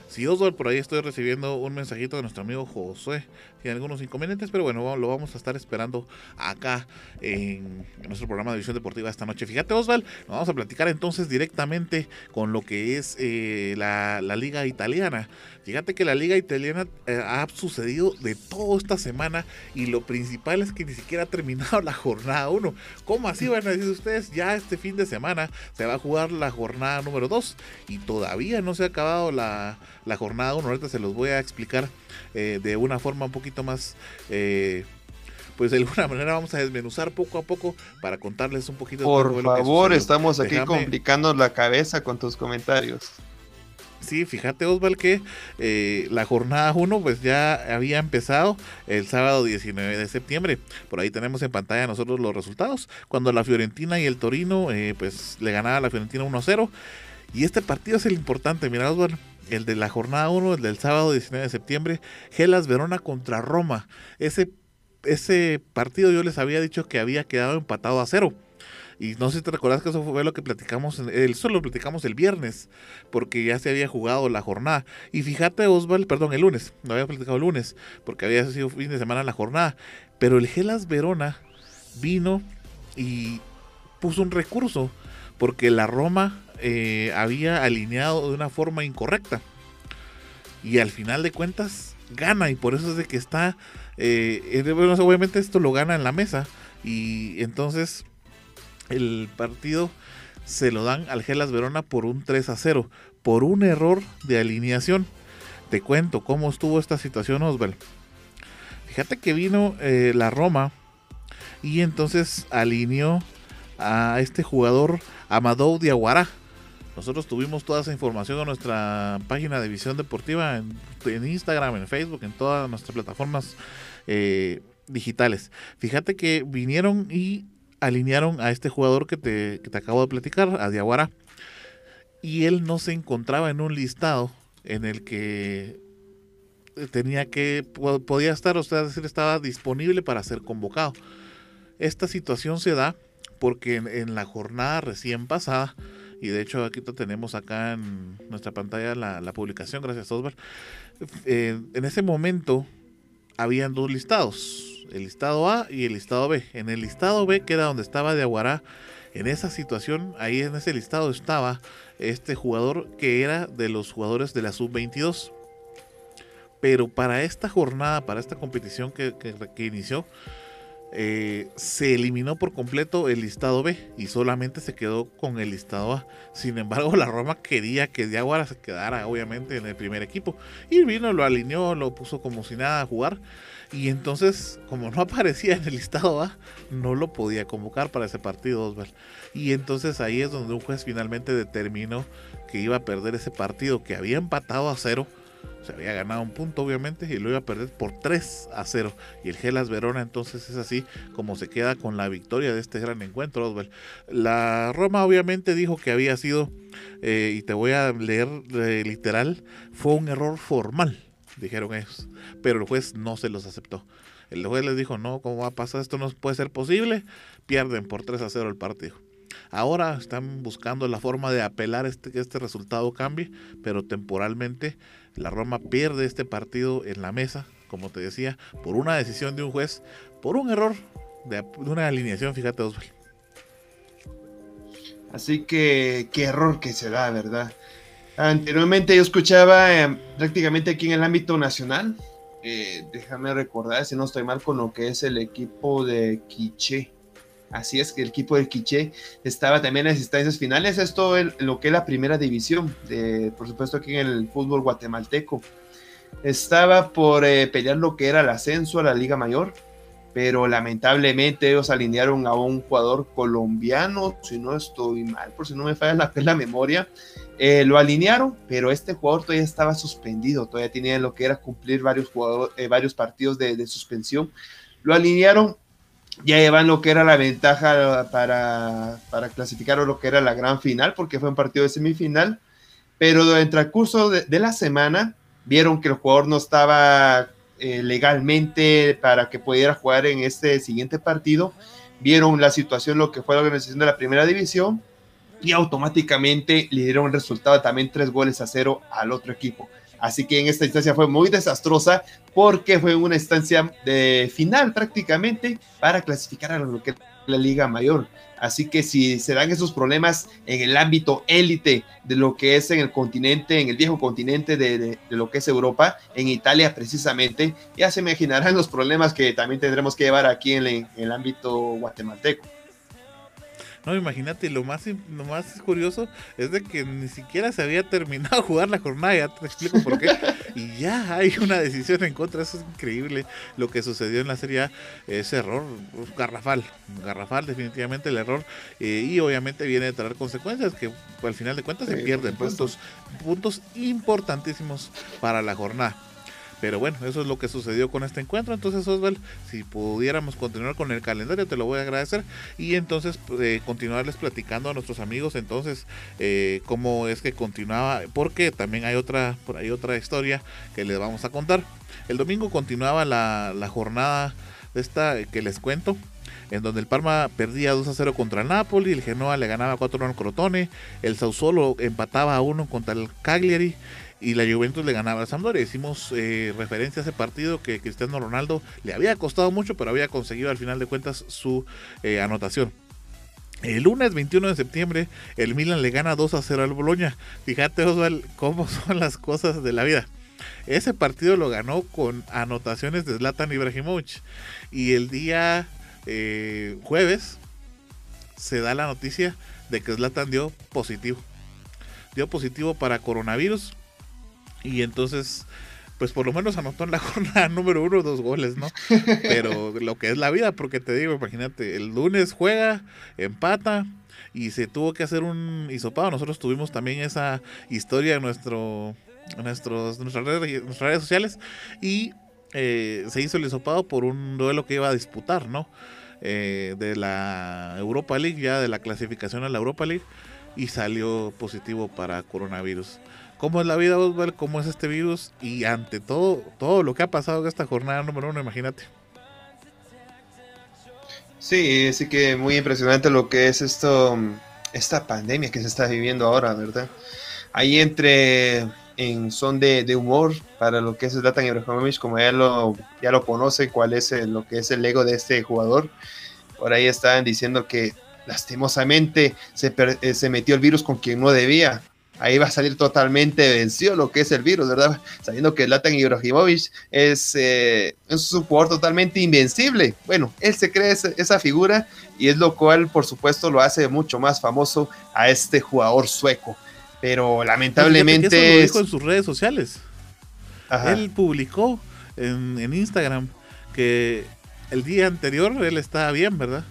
Speaker 1: Sí, Oswald, por ahí estoy recibiendo un mensajito de nuestro amigo Josué. Tiene algunos inconvenientes, pero bueno, lo vamos a estar esperando acá en nuestro programa de Visión Deportiva esta noche. Fíjate, Osval, nos vamos a platicar entonces directamente con lo que es eh, la, la Liga Italiana. Fíjate que la liga italiana eh, ha sucedido de todo esta semana y lo principal es que ni siquiera ha terminado la jornada 1. ¿Cómo así van a decir ustedes? Ya este fin de semana se va a jugar la jornada número 2 y todavía no se ha acabado la, jornada 1. Ahorita se los voy a explicar eh, de una forma un poquito más... Eh, pues de alguna manera vamos a desmenuzar poco a poco para contarles un poquito.
Speaker 2: Por favor, estamos aquí complicando la cabeza con tus comentarios.
Speaker 1: Sí, fíjate Osval que eh, la jornada 1 pues ya había empezado el sábado 19 de septiembre. Por ahí tenemos en pantalla nosotros los resultados. Cuando la Fiorentina y el Torino eh, pues le ganaba a la Fiorentina 1-0. Y este partido es el importante, mira Osval. El de la jornada 1, el del sábado 19 de septiembre. Gelas Verona contra Roma. Ese, ese partido yo les había dicho que había quedado empatado a cero. Y no sé si te recuerdas que eso fue lo que platicamos, el, eso lo platicamos el viernes, porque ya se había jugado la jornada. Y fíjate, Osval, perdón, el lunes, no había platicado el lunes, porque había sido fin de semana la jornada. Pero el Gelas Verona vino y puso un recurso, porque la Roma eh, había alineado de una forma incorrecta. Y al final de cuentas gana, y por eso es de que está, eh, obviamente esto lo gana en la mesa. Y entonces el partido se lo dan al Gelas Verona por un 3 a 0, por un error de alineación. Te cuento cómo estuvo esta situación, Osval. Fíjate que vino eh, la Roma y entonces alineó a este jugador Amadou Diaguara. Nosotros tuvimos toda esa información en nuestra página de Visión Deportiva, en, Instagram, en Facebook, en todas nuestras plataformas eh, digitales. Fíjate que vinieron y alinearon a este jugador que te, acabo de platicar, a Diaguara, y él no se encontraba en un listado en el que tenía que, podía estar, o sea, decir, estaba disponible para ser convocado. Esta situación se da porque en, la jornada recién pasada, y de hecho aquí tenemos acá en nuestra pantalla la, publicación, gracias Osvaldo, eh, en ese momento habían dos listados el listado A y el listado B. En el listado B, que donde estaba de en esa situación, ahí en ese listado estaba este jugador que era de los jugadores de la sub-22. Pero para esta jornada, para esta competición que, que inició, eh, se eliminó por completo el listado B y solamente se quedó con el listado A. Sin embargo, la Roma quería que Diaguara se quedara obviamente en el primer equipo. Y vino, lo alineó, lo puso como si nada a jugar. Y entonces, como no aparecía en el listado A, no lo podía convocar para ese partido. Y entonces ahí es donde un juez finalmente determinó que iba a perder ese partido, que había empatado a cero se había ganado un punto obviamente y lo iba a perder por 3 a 0. Y el Gelas Verona entonces es así como se queda con la victoria de este gran encuentro, Oswald. La Roma obviamente dijo que había sido, eh, y te voy a leer eh, literal, fue un error formal, dijeron ellos. Pero el juez no se los aceptó. El juez les dijo, no, ¿cómo va a pasar? Esto no puede ser posible. Pierden por 3 a 0 el partido. Ahora están buscando la forma de apelar este, que este resultado cambie, pero temporalmente la Roma pierde este partido en la mesa, como te decía, por una decisión de un juez, por un error de, una alineación, fíjate Osvaldo.
Speaker 2: Así que qué error que se da, ¿verdad? Anteriormente yo escuchaba eh, prácticamente aquí en el ámbito nacional, eh, déjame recordar si no estoy mal con lo que es el equipo de Quiche Así es que el equipo del Quiché estaba también en las instancias finales. Esto es lo que es la primera división, por supuesto aquí en el fútbol guatemalteco. Estaba por eh, pelear lo que era el ascenso a la Liga Mayor, pero lamentablemente ellos alinearon a un jugador colombiano, si no estoy mal, por si no me falla la, memoria. Eh, lo alinearon, pero este jugador todavía estaba suspendido, todavía tenía lo que era cumplir varios, eh, partidos de, de suspensión. Lo alinearon ya llevan lo que era la ventaja para, para clasificar o lo que era la gran final, porque fue un partido de semifinal, pero en el transcurso de, la semana vieron que el jugador no estaba eh, legalmente para que pudiera jugar en este siguiente partido, vieron la situación, lo que fue la organización de la primera división, y automáticamente le dieron el resultado también tres goles a cero al otro equipo. Así que en esta instancia fue muy desastrosa porque fue una instancia de final prácticamente para clasificar a lo que la Liga Mayor. Así que si se dan esos problemas en el ámbito élite de lo que es en el continente, en el viejo continente de, lo que es Europa, en Italia precisamente, ya se imaginarán los problemas que también tendremos que llevar aquí en el ámbito guatemalteco.
Speaker 1: No, imagínate, lo más, lo más curioso es de que ni siquiera se había terminado de jugar la jornada, ya te explico por qué. y ya hay una decisión en contra, eso es increíble lo que sucedió en la Serie A, ese error garrafal, garrafal definitivamente el error, eh, y obviamente viene a traer consecuencias que al final de cuentas se pierden puntos, puntos importantísimos para la jornada. Pero bueno, eso es lo que sucedió con este encuentro. Entonces, Osval, si pudiéramos continuar con el calendario, te lo voy a agradecer. Y entonces, eh, continuarles platicando a nuestros amigos, entonces, eh, cómo es que continuaba. Porque también hay otra, por ahí otra historia que les vamos a contar. El domingo continuaba la, jornada de esta que les cuento en donde el Parma perdía 2 a 0 contra el Napoli, el Genoa le ganaba 4 1 al Crotone, el Sausolo empataba a 1 contra el Cagliari, y la Juventus le ganaba a Sampdoria. Hicimos eh, referencia a ese partido que Cristiano Ronaldo le había costado mucho, pero había conseguido al final de cuentas su eh, anotación. El lunes 21 de septiembre, el Milan le gana 2 a 0 al Boloña. Fíjate, Osval, cómo son las cosas de la vida. Ese partido lo ganó con anotaciones de Zlatan Ibrahimovic. Y el día eh, jueves se da la noticia de que Zlatan dio positivo. Dio positivo para coronavirus y entonces, pues por lo menos anotó en la jornada número uno dos goles, ¿no? Pero lo que es la vida, porque te digo, imagínate, el lunes juega, empata y se tuvo que hacer un hisopado. Nosotros tuvimos también esa historia en, nuestro, nuestros, nuestras, redes, sociales y eh, se hizo el hisopado por un duelo que iba a disputar, ¿no? Eh, de la Europa League, ya de la clasificación a la Europa League, y salió positivo para coronavirus cómo es la vida, cómo es este virus y ante todo, todo lo que ha pasado en esta jornada número uno, imagínate.
Speaker 2: Sí, sí que muy impresionante lo que es esto, esta pandemia que se está viviendo ahora, ¿verdad? Ahí entre, en son de, humor para lo que es Zlatan Ibrahimovic, como ya lo, ya lo conocen, cuál es lo que es el ego de este jugador. Por ahí estaban diciendo que lastimosamente se, eh, se metió el virus con quien no debía. Ahí va a salir totalmente vencido lo que es el virus, ¿verdad? Sabiendo que Zlatan Ibrahimovic es, eh, es un jugador totalmente invencible. Bueno, él se cree esa, figura y es lo cual, por supuesto, lo hace mucho más famoso a este jugador sueco. Pero lamentablemente.
Speaker 1: lo dijo en sus redes sociales. Él publicó en, en Instagram que el día anterior él estaba bien, ¿verdad?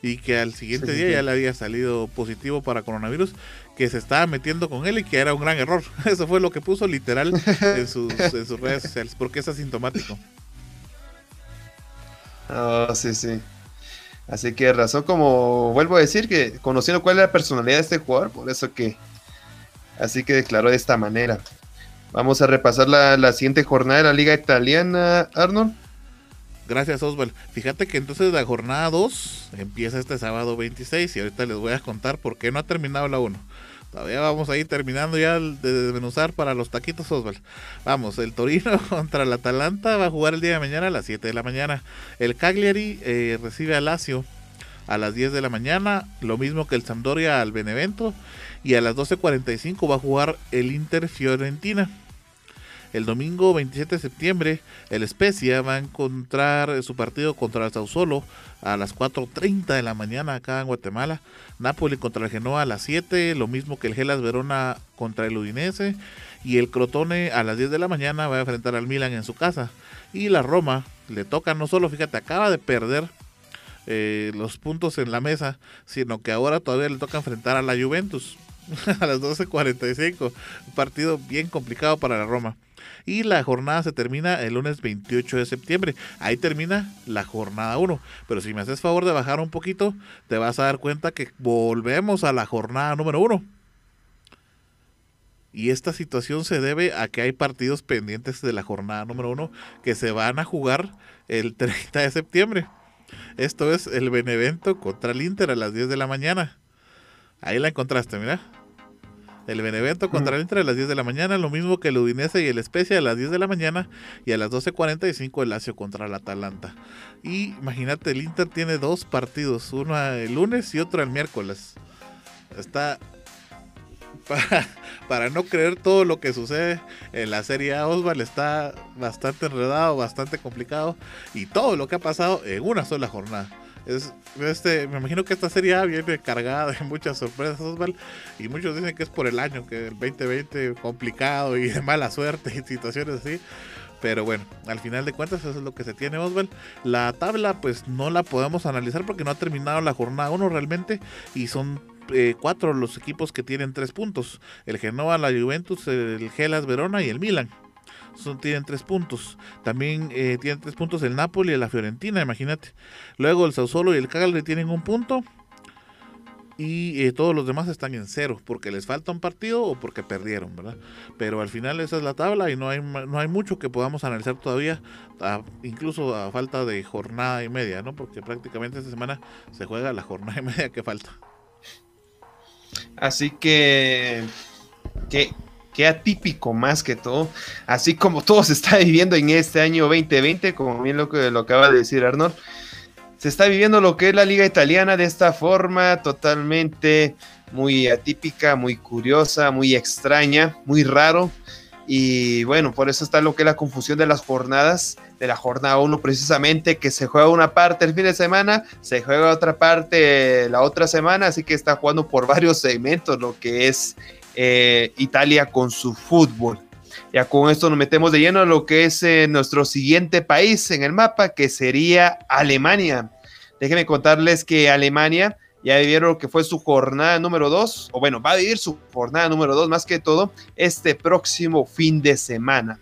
Speaker 1: Y que al siguiente día ya le había salido positivo para coronavirus, que se estaba metiendo con él y que era un gran error. Eso fue lo que puso literal en sus, redes sociales, porque es asintomático.
Speaker 2: Oh, sí, sí. Así que razón como vuelvo a decir que conociendo cuál es la personalidad de este jugador, por eso que así que declaró de esta manera. Vamos a repasar la, la siguiente jornada de la Liga Italiana, Arnold.
Speaker 1: Gracias, Oswald. Fíjate que entonces la jornada 2 empieza este sábado 26 y ahorita les voy a contar por qué no ha terminado la 1. Todavía vamos a ir terminando ya de desmenuzar para los taquitos Oswald. Vamos, el Torino contra el Atalanta va a jugar el día de mañana a las 7 de la mañana. El Cagliari eh, recibe a Lazio a las 10 de la mañana, lo mismo que el Sampdoria al Benevento. Y a las 12.45 va a jugar el Inter Fiorentina. El domingo 27 de septiembre, el Spezia va a encontrar su partido contra el Sausolo a las 4.30 de la mañana acá en Guatemala. Napoli contra el Genoa a las 7, lo mismo que el Gelas Verona contra el Udinese. Y el Crotone a las 10 de la mañana va a enfrentar al Milan en su casa. Y la Roma le toca no solo, fíjate, acaba de perder eh, los puntos en la mesa, sino que ahora todavía le toca enfrentar a la Juventus a las 12.45. Un partido bien complicado para la Roma y la jornada se termina el lunes 28 de septiembre. Ahí termina la jornada 1. Pero si me haces favor de bajar un poquito, te vas a dar cuenta que volvemos a la jornada número 1. Y esta situación se debe a que hay partidos pendientes de la jornada número 1 que se van a jugar el 30 de septiembre. Esto es el Benevento contra el Inter a las 10 de la mañana. Ahí la encontraste, mira. El Benevento contra el Inter a las 10 de la mañana, lo mismo que el Udinese y el Spezia a las 10 de la mañana y a las 12.45 el Lazio contra el Atalanta. Y imagínate, el Inter tiene dos partidos, uno el lunes y otro el miércoles. Está para, para, no creer todo lo que sucede en la Serie A, Osval está bastante enredado, bastante complicado y todo lo que ha pasado en una sola jornada. Es, este, me imagino que esta serie viene cargada de muchas sorpresas, Osval, y muchos dicen que es por el año, que el 2020 complicado y de mala suerte y situaciones así. Pero bueno, al final de cuentas eso es lo que se tiene Osval. La tabla pues no la podemos analizar porque no ha terminado la jornada 1 realmente y son eh, cuatro los equipos que tienen tres puntos. El Genoa, la Juventus, el Gelas Verona y el Milan son, tienen tres puntos. También eh, tienen tres puntos el Napoli y la Fiorentina, imagínate. Luego el Sassuolo y el Cagliari tienen un punto. Y eh, todos los demás están en cero, porque les falta un partido o porque perdieron, ¿verdad? Pero al final esa es la tabla y no hay, no hay mucho que podamos analizar todavía, incluso a falta de jornada y media, ¿no? Porque prácticamente esta semana se juega la jornada y media que falta.
Speaker 2: Así que, que Qué atípico más que todo, así como todo se está viviendo en este año 2020, como bien lo que lo acaba de decir Arnold, se está viviendo lo que es la liga italiana de esta forma totalmente muy atípica, muy curiosa, muy extraña, muy raro. Y bueno, por eso está lo que es la confusión de las jornadas, de la jornada 1 precisamente, que se juega una parte el fin de semana, se juega otra parte la otra semana, así que está jugando por varios segmentos lo que es eh, Italia con su fútbol. Ya con esto nos metemos de lleno a lo que es eh, nuestro siguiente país en el mapa, que sería Alemania. Déjenme contarles que Alemania ya vivieron lo que fue su jornada número 2, o bueno, va a vivir su jornada número 2 más que todo este próximo fin de semana.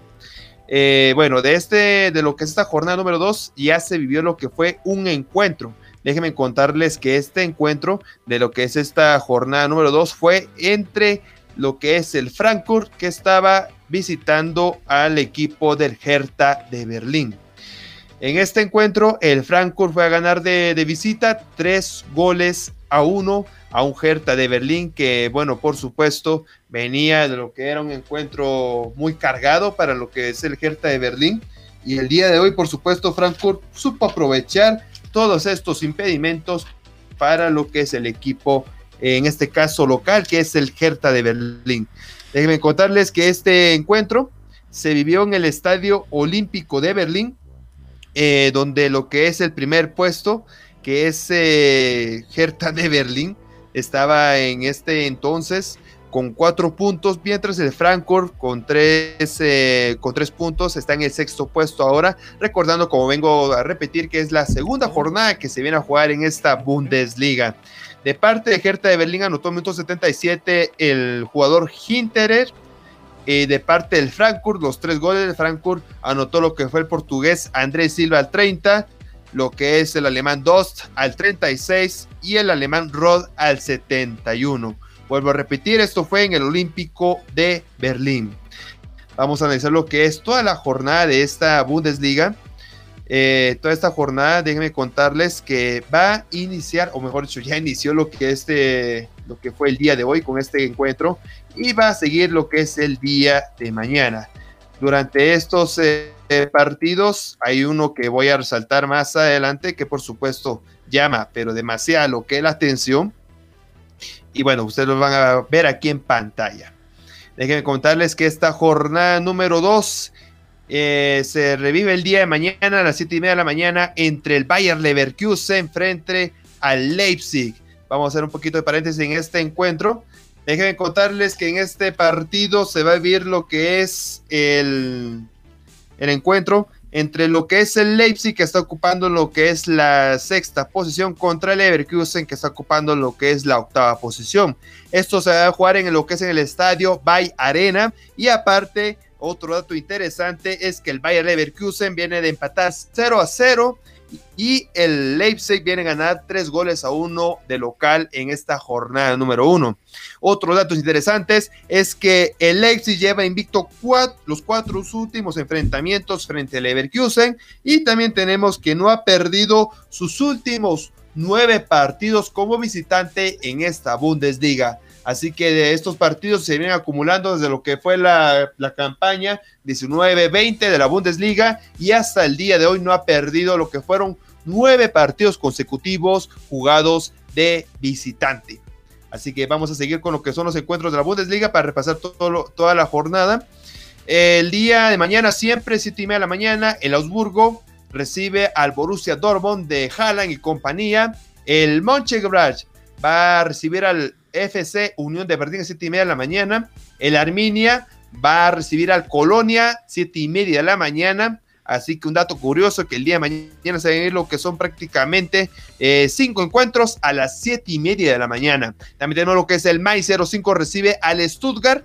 Speaker 2: Eh, bueno, de, este, de lo que es esta jornada número 2 ya se vivió lo que fue un encuentro Déjenme contarles que este encuentro de lo que es esta jornada número 2 fue entre lo que es el Frankfurt que estaba visitando al equipo del Hertha de Berlín. En este encuentro, el Frankfurt fue a ganar de, visita tres goles a uno a un Hertha de Berlín que, bueno, por supuesto, venía de lo que era un encuentro muy cargado para lo que es el Hertha de Berlín. Y el día de hoy, por supuesto, Frankfurt supo aprovechar todos estos impedimentos para lo que es el equipo, en este caso local, que es el Hertha de Berlín. Déjenme contarles que este encuentro se vivió en el Estadio Olímpico de Berlín, eh, donde lo que es el primer puesto, que es eh, Hertha de Berlín, estaba en este entonces con cuatro puntos, mientras el Frankfurt con tres, eh, con tres puntos está en el sexto puesto ahora, recordando como vengo a repetir que es la segunda jornada que se viene a jugar en esta Bundesliga. De parte de Hertha de Berlín anotó minuto 77 el jugador Hinterer. y de parte del Frankfurt, los tres goles del Frankfurt anotó lo que fue el portugués Andrés Silva al 30, lo que es el alemán Dost al 36 y el alemán Rod al 71. Vuelvo a repetir, esto fue en el Olímpico de Berlín. Vamos a analizar lo que es toda la jornada de esta Bundesliga. Eh, toda esta jornada, déjenme contarles que va a iniciar, o mejor dicho, ya inició lo que, este, lo que fue el día de hoy con este encuentro y va a seguir lo que es el día de mañana. Durante estos eh, partidos hay uno que voy a resaltar más adelante que por supuesto llama, pero demasiado lo que la atención y bueno, ustedes lo van a ver aquí en pantalla. Déjenme contarles que esta jornada número 2 eh, se revive el día de mañana a las 7 y media de la mañana entre el Bayer Leverkusen frente al Leipzig. Vamos a hacer un poquito de paréntesis en este encuentro. Déjenme contarles que en este partido se va a vivir lo que es el, el encuentro entre lo que es el Leipzig que está ocupando lo que es la sexta posición contra el Leverkusen que está ocupando lo que es la octava posición. Esto se va a jugar en lo que es en el estadio Bay Arena y aparte otro dato interesante es que el Bayer Leverkusen viene de empatar 0 a 0 y el Leipzig viene a ganar tres goles a uno de local en esta jornada número uno. Otros datos interesantes es que el Leipzig lleva invicto los cuatro últimos enfrentamientos frente al Leverkusen y también tenemos que no ha perdido sus últimos nueve partidos como visitante en esta Bundesliga. Así que de estos partidos se vienen acumulando desde lo que fue la, campaña 19-20 de la Bundesliga y hasta el día de hoy no ha perdido lo que fueron nueve partidos consecutivos jugados de visitante. Así que vamos a seguir con lo que son los encuentros de la Bundesliga para repasar todo toda la jornada. El día de mañana, siempre 7 y media de la mañana, el Augsburgo recibe al Borussia Dortmund de Haaland y compañía. El Mönchengladbach va a recibir al FC Unión de Berlín a 7 y media de la mañana. El Arminia va a recibir al Colonia 7 y media de la mañana. Así que un dato curioso que el día de mañana se va a lo que son prácticamente eh, cinco encuentros a las 7 y media de la mañana. También tenemos lo que es el Mai 05 recibe al Stuttgart,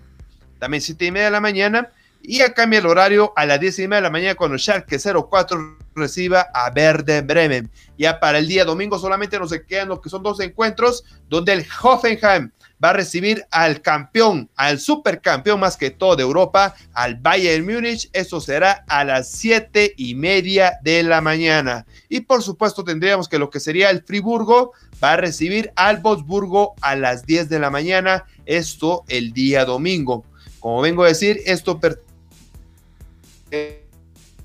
Speaker 2: también 7 y media de la mañana. Y a cambia el horario a las 10 y media de la mañana cuando Schalke 04 reciba a Verde Bremen. Ya para el día domingo solamente nos quedan lo que son dos encuentros donde el Hoffenheim va a recibir al campeón, al supercampeón más que todo de Europa, al Bayern Múnich. Eso será a las 7 y media de la mañana. Y por supuesto tendríamos que lo que sería el Friburgo va a recibir al Wolfsburgo a las 10 de la mañana. Esto el día domingo. Como vengo a decir, esto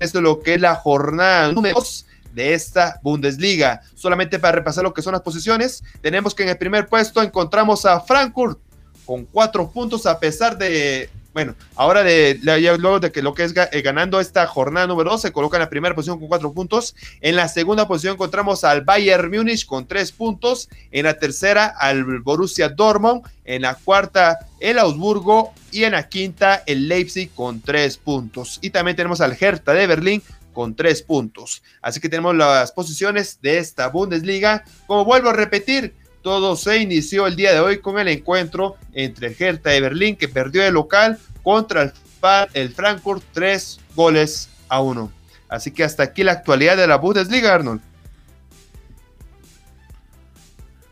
Speaker 2: esto es lo que es la jornada número 2 de esta Bundesliga. Solamente para repasar lo que son las posiciones, tenemos que en el primer puesto encontramos a Frankfurt con cuatro puntos a pesar de bueno, ahora de, luego de que lo que es eh, ganando esta jornada número 2, se coloca en la primera posición con cuatro puntos. En la segunda posición encontramos al Bayern Múnich con tres puntos. En la tercera al Borussia Dortmund. En la cuarta el Augsburgo. Y en la quinta el Leipzig con tres puntos. Y también tenemos al Hertha de Berlín con tres puntos. Así que tenemos las posiciones de esta Bundesliga. Como vuelvo a repetir, todo se inició el día de hoy con el encuentro entre el Hertha Berlín, que perdió de local, contra el, el Frankfurt, tres goles a uno. Así que hasta aquí la actualidad de la Bundesliga, Arnold.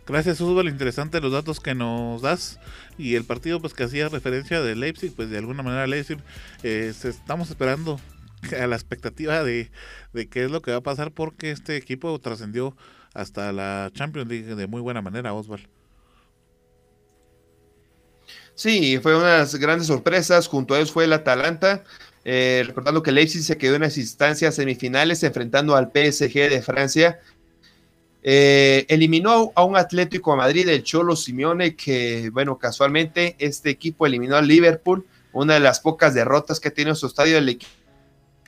Speaker 1: Gracias, Fútbol. Interesante los datos que nos das. Y el partido, pues que hacía referencia de Leipzig, pues de alguna manera Leipzig, eh, estamos esperando a la expectativa de, de qué es lo que va a pasar porque este equipo trascendió hasta la Champions League de muy buena manera, Osval.
Speaker 2: Sí, fue una de las grandes sorpresas. Junto a ellos fue el Atalanta. Eh, recordando que Leipzig se quedó en las instancias semifinales enfrentando al PSG de Francia. Eh, eliminó a un Atlético de Madrid, el Cholo Simeone, que, bueno, casualmente este equipo eliminó al Liverpool, una de las pocas derrotas que tiene en su estadio el equipo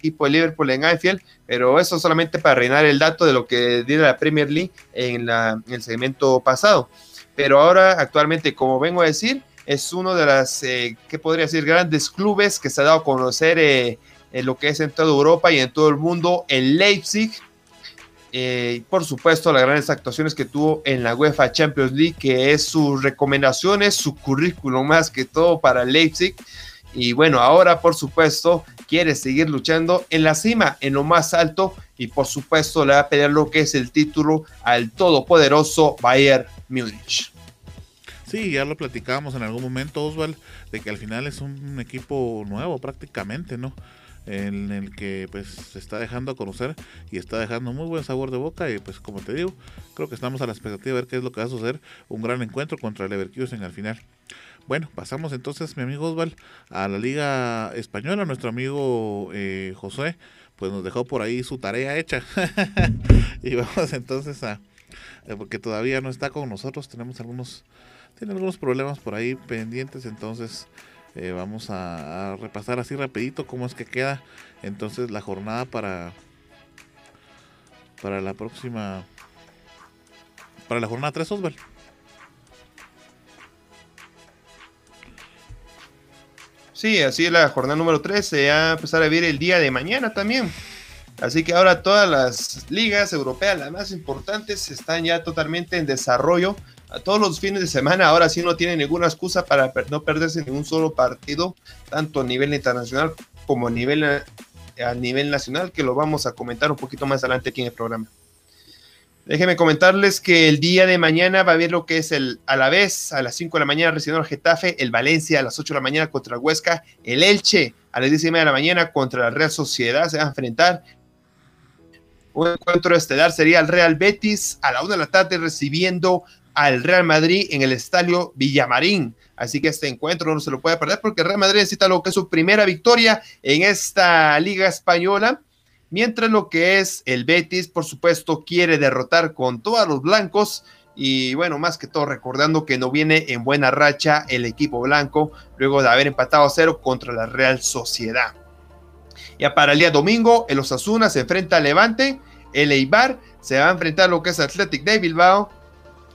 Speaker 2: de Liverpool en Anfield, pero eso solamente para reinar el dato de lo que dio la Premier League en, en el segmento pasado. Pero ahora, actualmente, como vengo a decir, es uno de las, eh, ¿qué podría decir?, grandes clubes que se ha dado a conocer eh, en lo que es en toda Europa y en todo el mundo, el Leipzig. Eh, por supuesto, las grandes actuaciones que tuvo en la UEFA Champions League, que es sus recomendaciones, su currículum más que todo para Leipzig. Y bueno, ahora por supuesto quiere seguir luchando en la cima, en lo más alto, y por supuesto le va a pelear lo que es el título al todopoderoso Bayern Múnich.
Speaker 1: Sí, ya lo platicábamos en algún momento, Oswald, de que al final es un equipo nuevo prácticamente, ¿no? En el que pues se está dejando conocer y está dejando muy buen sabor de boca y pues como te digo, creo que estamos a la expectativa de ver qué es lo que va a suceder, un gran encuentro contra el Leverkusen al final. Bueno, pasamos entonces, mi amigo Oswald, a la Liga Española. Nuestro amigo eh, José, pues nos dejó por ahí su tarea hecha. y vamos entonces a, eh, porque todavía no está con nosotros, tenemos algunos tiene algunos problemas por ahí pendientes, entonces eh, vamos a, repasar así rapidito cómo es que queda entonces la jornada para para la próxima para la jornada 3 Osvaldo.
Speaker 2: Sí, así es la jornada número 3 se va a empezar a vivir el día de mañana también. Así que ahora todas las ligas europeas, las más importantes, están ya totalmente en desarrollo a todos los fines de semana. Ahora sí no tiene ninguna excusa para no perderse ningún solo partido, tanto a nivel internacional como a nivel, a nivel nacional, que lo vamos a comentar un poquito más adelante aquí en el programa. Déjenme comentarles que el día de mañana va a haber lo que es el a la vez a las 5 de la mañana recibiendo al Getafe, el Valencia a las 8 de la mañana contra el Huesca, el Elche a las 10 y media de la mañana contra la Real Sociedad se va a enfrentar. Un encuentro estelar sería el Real Betis a la 1 de la tarde recibiendo al Real Madrid en el estadio Villamarín. Así que este encuentro no se lo puede perder porque el Real Madrid necesita lo que es su primera victoria en esta liga española. Mientras lo que es el Betis, por supuesto, quiere derrotar con todos los blancos. Y bueno, más que todo recordando que no viene en buena racha el equipo blanco luego de haber empatado a cero contra la Real Sociedad. Ya para el día domingo, el Osasuna se enfrenta al Levante, el Eibar se va a enfrentar a lo que es Athletic de Bilbao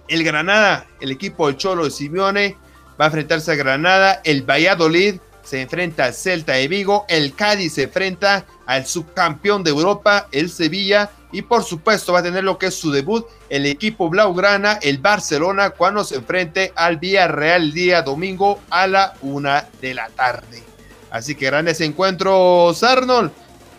Speaker 2: el Granada, el equipo del Cholo de Simeone, va a enfrentarse a Granada. El Valladolid se enfrenta al Celta de Vigo. El Cádiz se enfrenta al subcampeón de Europa, el Sevilla. Y por supuesto va a tener lo que es su debut el equipo Blaugrana, el Barcelona, cuando se enfrente al Villarreal día domingo a la una de la tarde. Así que grandes encuentros, Arnold.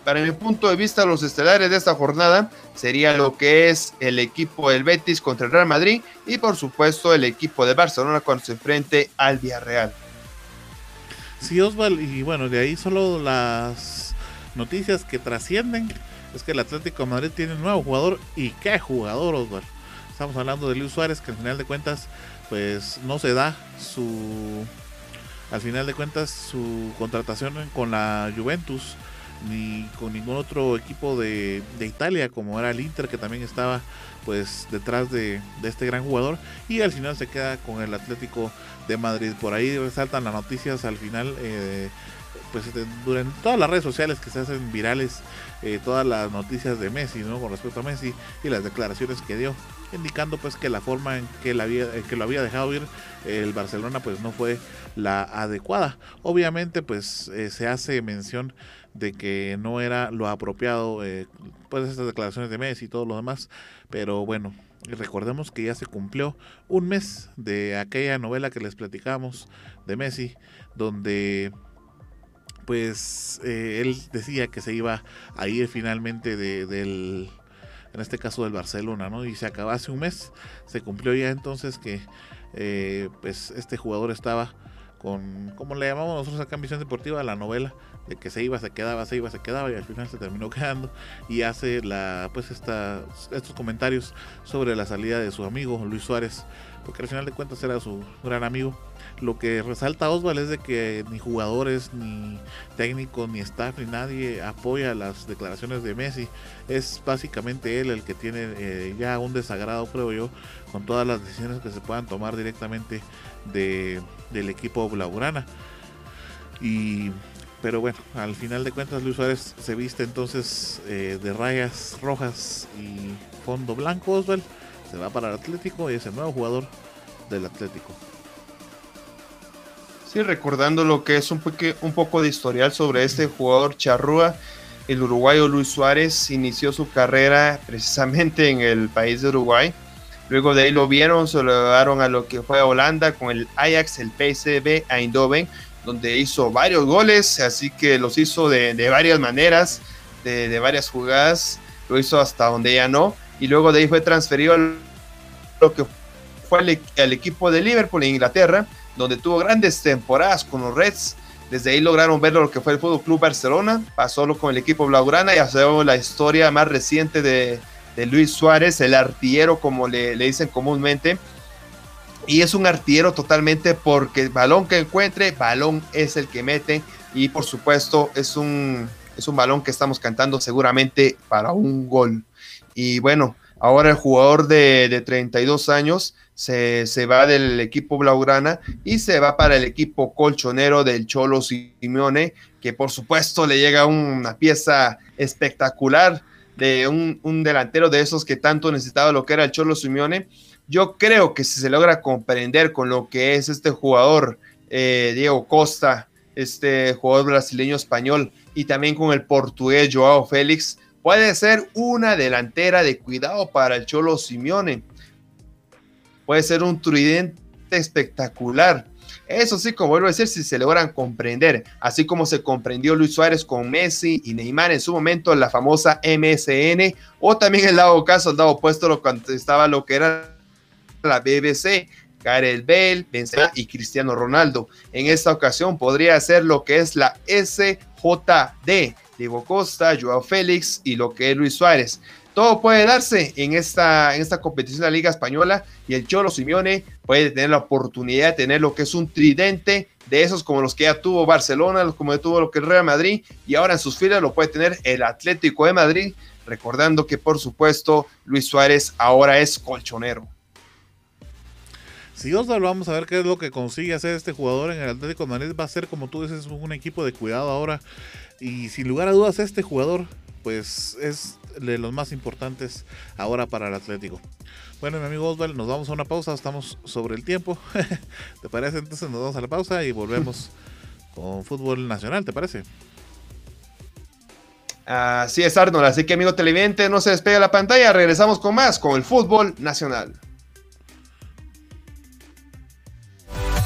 Speaker 2: Para mi punto de vista, los estelares de esta jornada sería lo que es el equipo del Betis contra el Real Madrid y por supuesto el equipo de Barcelona cuando se enfrente al Villarreal.
Speaker 1: Sí, Osval, y bueno, de ahí solo las noticias que trascienden es que el Atlético de Madrid tiene un nuevo jugador y qué jugador, Osval. Estamos hablando de Luis Suárez, que al final de cuentas, pues no se da su. Al final de cuentas, su contratación con la Juventus ni con ningún otro equipo de, Italia como era el Inter que también estaba pues detrás de, este gran jugador y al final se queda con el Atlético de Madrid. Por ahí resaltan las noticias al final eh, pues durante todas las redes sociales que se hacen virales eh, todas las noticias de Messi no con respecto a Messi y las declaraciones que dio indicando pues que la forma en que, la que lo había dejado ir el Barcelona pues no fue la adecuada. Obviamente pues eh, se hace mención de que no era lo apropiado, eh, pues estas declaraciones de Messi y todo lo demás, pero bueno, recordemos que ya se cumplió un mes de aquella novela que les platicamos de Messi, donde pues eh, él decía que se iba a ir finalmente de, del, en este caso del Barcelona, ¿no? Y se acabó hace un mes, se cumplió ya entonces que eh, pues este jugador estaba con, como le llamamos nosotros acá en Visión Deportiva, la novela de que se iba, se quedaba, se iba, se quedaba y al final se terminó quedando y hace la pues esta, estos comentarios sobre la salida de su amigo Luis Suárez porque al final de cuentas era su gran amigo. Lo que resalta Oswald es de que ni jugadores, ni técnicos, ni staff, ni nadie apoya las declaraciones de Messi. Es básicamente él el que tiene eh, ya un desagrado, creo yo, con todas las decisiones que se puedan tomar directamente de, del equipo Blaugrana. Y pero bueno, al final de cuentas Luis Suárez se viste entonces eh, de rayas rojas y fondo blanco, Oswald. Se va para el Atlético y es el nuevo jugador del Atlético.
Speaker 2: Sí, recordando lo que es un, un poco de historial sobre este jugador charrúa, el uruguayo Luis Suárez inició su carrera precisamente en el país de Uruguay. Luego de ahí lo vieron, se lo llevaron a lo que fue a Holanda con el Ajax, el PSV Eindhoven, donde hizo varios goles, así que los hizo de, varias maneras, de, varias jugadas, lo hizo hasta donde ya no, y luego de ahí fue transferido a lo que fue al, equipo de Liverpool en Inglaterra, donde tuvo grandes temporadas con los Reds. Desde ahí lograron ver lo que fue el Fútbol Club Barcelona, pasó con el equipo Blaugrana y hacemos la historia más reciente de, Luis Suárez, el artillero, como le, dicen comúnmente. Y es un artillero totalmente porque balón que encuentre, balón es el que mete. Y por supuesto, es un, es un balón que estamos cantando seguramente para un gol. Y bueno, ahora el jugador de, de 32 años se, va del equipo Blaugrana y se va para el equipo colchonero del Cholo Simeone, que por supuesto le llega una pieza espectacular de un, delantero de esos que tanto necesitaba lo que era el Cholo Simeone. Yo creo que si se logra comprender con lo que es este jugador, eh, Diego Costa, este jugador brasileño español, y también con el portugués Joao Félix, puede ser una delantera de cuidado para el Cholo Simeone puede ser un tridente espectacular. Eso sí, como vuelvo a decir, si se logran comprender, así como se comprendió Luis Suárez con Messi y Neymar en su momento, la famosa MSN, o también el lado caso, el lado opuesto, lo cuando estaba lo que era la BBC, Gareth Bale, Benzema y Cristiano Ronaldo. En esta ocasión podría ser lo que es la SJD, Diego Costa, Joao Félix y lo que es Luis Suárez todo puede darse en esta, en esta competición de la Liga Española y el Cholo Simeone puede tener la oportunidad de tener lo que es un tridente de esos como los que ya tuvo Barcelona, como ya tuvo lo que el Real Madrid y ahora en sus filas lo puede tener el Atlético de Madrid, recordando que por supuesto Luis Suárez ahora es colchonero.
Speaker 1: Si Osvaldo, vamos a ver qué es lo que consigue hacer este jugador en el Atlético de Madrid. Va a ser, como tú dices, un equipo de cuidado ahora. Y sin lugar a dudas, este jugador, pues es de los más importantes ahora para el Atlético. Bueno, mi amigo Oswald, nos vamos a una pausa, estamos sobre el tiempo. ¿Te parece? Entonces nos vamos a la pausa y volvemos con fútbol nacional, ¿te parece?
Speaker 2: Así es, Arnold. Así que, amigo televidente, no se despegue la pantalla. Regresamos con más, con el fútbol nacional.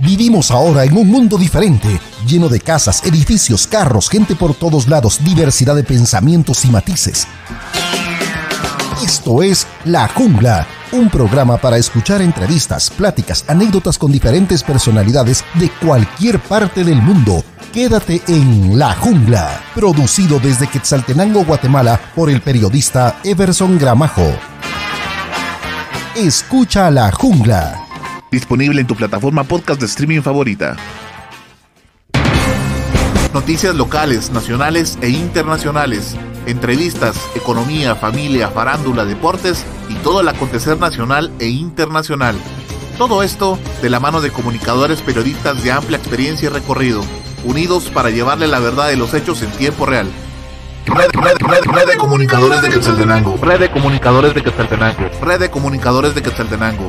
Speaker 4: Vivimos ahora en un mundo diferente, lleno de casas, edificios, carros, gente por todos lados, diversidad de pensamientos y matices. Esto es La Jungla un programa para escuchar entrevistas, pláticas, anécdotas con diferentes personalidades de cualquier parte del mundo. Quédate en La Jungla, producido desde Quetzaltenango, Guatemala, por el periodista Everson Gramajo. Escucha La Jungla.
Speaker 1: Disponible en tu plataforma podcast de streaming favorita. Noticias locales, nacionales e internacionales entrevistas, economía, familia, farándula, deportes y todo el acontecer nacional e internacional. Todo esto de la mano de comunicadores periodistas de amplia experiencia y recorrido, unidos para llevarle la verdad de los hechos en tiempo real. Red, de comunicadores de Quetzaltenango. Red de comunicadores de Quetzaltenango. Red de comunicadores de Quetzaltenango.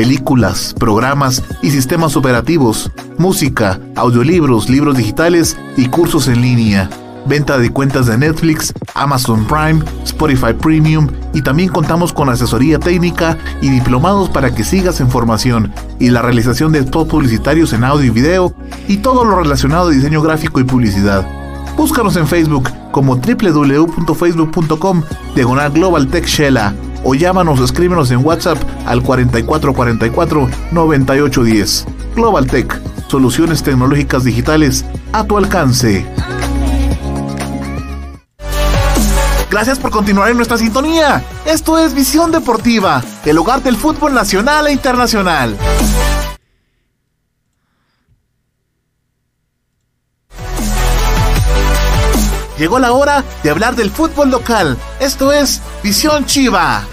Speaker 1: películas, programas y sistemas operativos, música, audiolibros, libros digitales y cursos en línea venta de cuentas de Netflix, Amazon Prime, Spotify Premium y también contamos con asesoría técnica y diplomados para que sigas en formación y la realización de spots publicitarios en audio y video y todo lo relacionado a diseño gráfico y publicidad. Búscanos en Facebook como www.facebook.com diagonal Global Tech Shella o llámanos o escríbenos en WhatsApp al 4444 9810. Global Tech, soluciones tecnológicas digitales a tu alcance. Gracias por continuar en nuestra sintonía. Esto es Visión Deportiva, el hogar del fútbol nacional e internacional. Llegó la hora de hablar del fútbol local. Esto es Visión Chiva.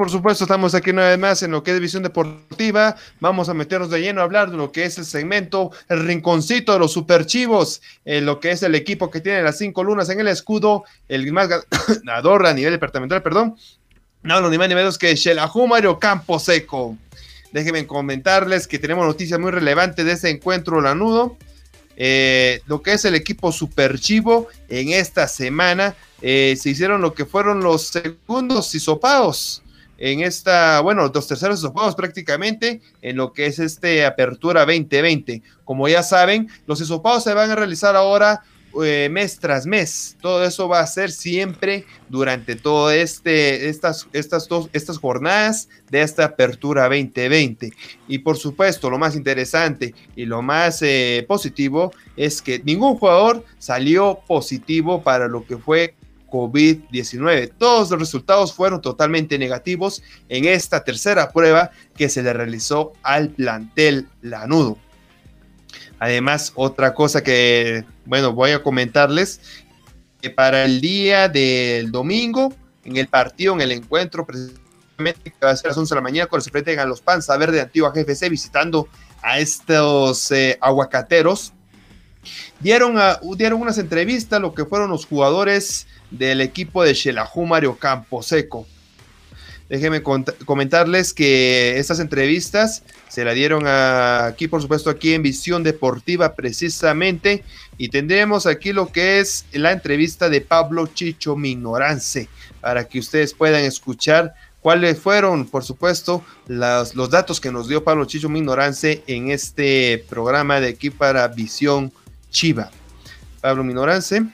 Speaker 2: Por supuesto, estamos aquí una vez más en lo que es Visión Deportiva. Vamos a meternos de lleno a hablar de lo que es el segmento, el rinconcito de los superchivos, en lo que es el equipo que tiene las cinco lunas en el escudo, el más ganador a nivel departamental, perdón. No, ni más ni menos que Shelahu Mario Campo Seco. Déjenme comentarles que tenemos noticias muy relevantes de ese encuentro lanudo. Eh, lo que es el equipo superchivo en esta semana eh, se hicieron lo que fueron los segundos hisopados en esta, bueno, los terceros juegos prácticamente en lo que es este Apertura 2020. Como ya saben, los hisopados se van a realizar ahora eh, mes tras mes. Todo eso va a ser siempre durante todo este, estas, estas, dos, estas jornadas de esta apertura 2020. Y por supuesto, lo más interesante y lo más eh, positivo es que ningún jugador salió positivo para lo que fue COVID-19. Todos los resultados fueron totalmente negativos en esta tercera prueba que se le realizó al plantel Lanudo. Además, otra cosa que, bueno, voy a comentarles, que para el día del domingo, en el partido, en el encuentro, precisamente que va a ser a las 11 de la mañana, cuando se enfrenten a los Panza Verde de Antigua GFC visitando a estos eh, aguacateros, dieron, dieron unas entrevistas, lo que fueron los jugadores del equipo de Xelajú Mario Camposeco. Déjenme comentarles que estas entrevistas se la dieron aquí, por supuesto, aquí en Visión Deportiva precisamente. Y tendremos aquí lo que es la entrevista de Pablo Chicho Minorance, para que ustedes puedan escuchar cuáles fueron, por supuesto, los, los datos que nos dio Pablo Chicho Minorance en este programa de aquí para Visión Chiva. Pablo Minorance.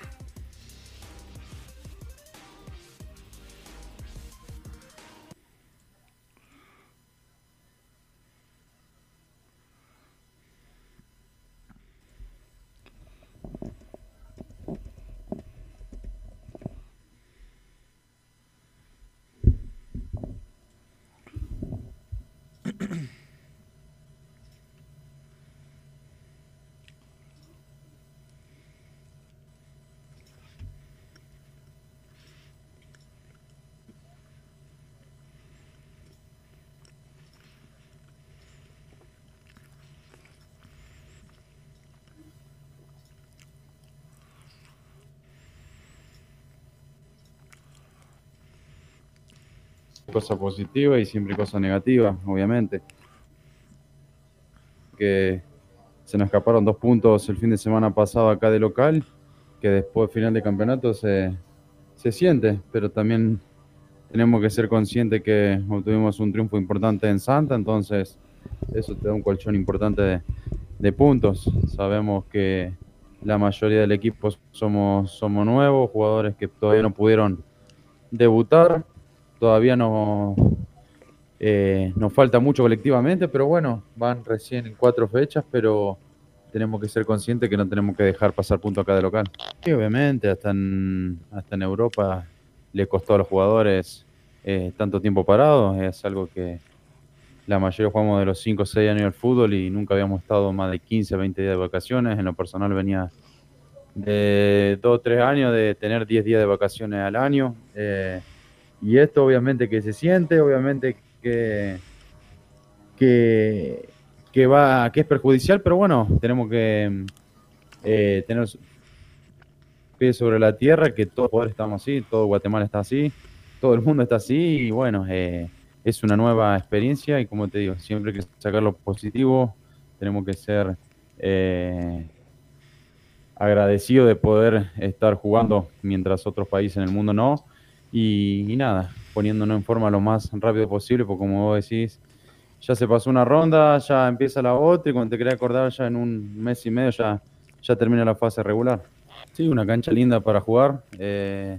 Speaker 5: Cosa positiva y siempre cosa negativa, obviamente. Que se nos escaparon dos puntos el fin de semana pasado acá de local, que después final de campeonato se, se siente, pero también tenemos que ser conscientes que obtuvimos un triunfo importante en Santa, entonces eso te da un colchón importante de, de puntos. Sabemos que la mayoría del equipo somos, somos nuevos, jugadores que todavía no pudieron debutar, todavía no eh, nos falta mucho colectivamente, pero bueno, van recién cuatro fechas, pero tenemos que ser conscientes que no tenemos que dejar pasar punto acá de local. Y obviamente, hasta en, hasta en Europa le costó a los jugadores eh, tanto tiempo parado, es algo que la mayoría jugamos de los 5 o 6 años del fútbol y nunca habíamos estado más de 15 20 días de vacaciones. En lo personal venía de dos o tres años de tener 10 días de vacaciones al año. Y esto obviamente que se siente, obviamente que, que, va, que es perjudicial, pero bueno, tenemos que tener pie sobre la tierra, que todos poder estamos así, todo Guatemala está así, todo el mundo está así y bueno, eh, es una nueva experiencia y como te digo, siempre que sacar lo positivo, tenemos que ser eh, agradecidos de poder estar jugando mientras otros países en el mundo no y, nada, poniéndonos en forma lo más rápido posible, porque como vos decís, ya se pasó una ronda, ya empieza la otra y cuando te querés acordar ya en un mes y medio ya, ya termina la fase regular. Sí, una cancha linda para jugar, eh,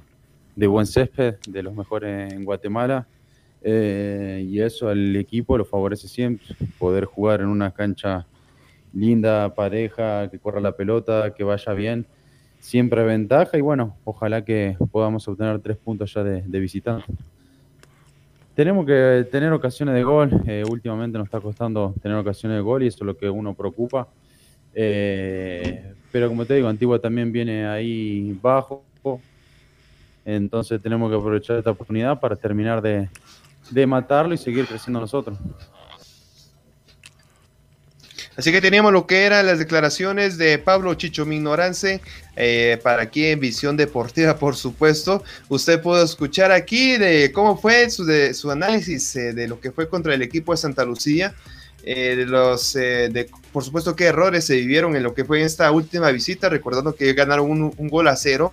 Speaker 5: de buen césped, de los mejores en Guatemala. Eh, y eso al equipo lo favorece siempre, poder jugar en una cancha linda, pareja, que corra la pelota, que vaya bien, siempre ventaja y bueno, ojalá que podamos obtener tres puntos ya de, de visitante. Tenemos que tener ocasiones de gol, eh, últimamente nos está costando tener ocasiones de gol y eso es lo que uno preocupa. Eh, pero como te digo, Antigua también viene ahí bajo. Entonces tenemos que aprovechar esta oportunidad para terminar de, matarlo y seguir creciendo nosotros.
Speaker 2: Así que teníamos lo que eran las declaraciones de Pablo Chicho Mignorance eh, para aquí en Visión Deportiva, por supuesto. Usted puede escuchar aquí de cómo fue su, análisis eh, de lo que fue contra el equipo de Santa Lucía. Eh, los, eh, por supuesto, qué errores se vivieron en lo que fue esta última visita, recordando que ganaron un, gol a cero.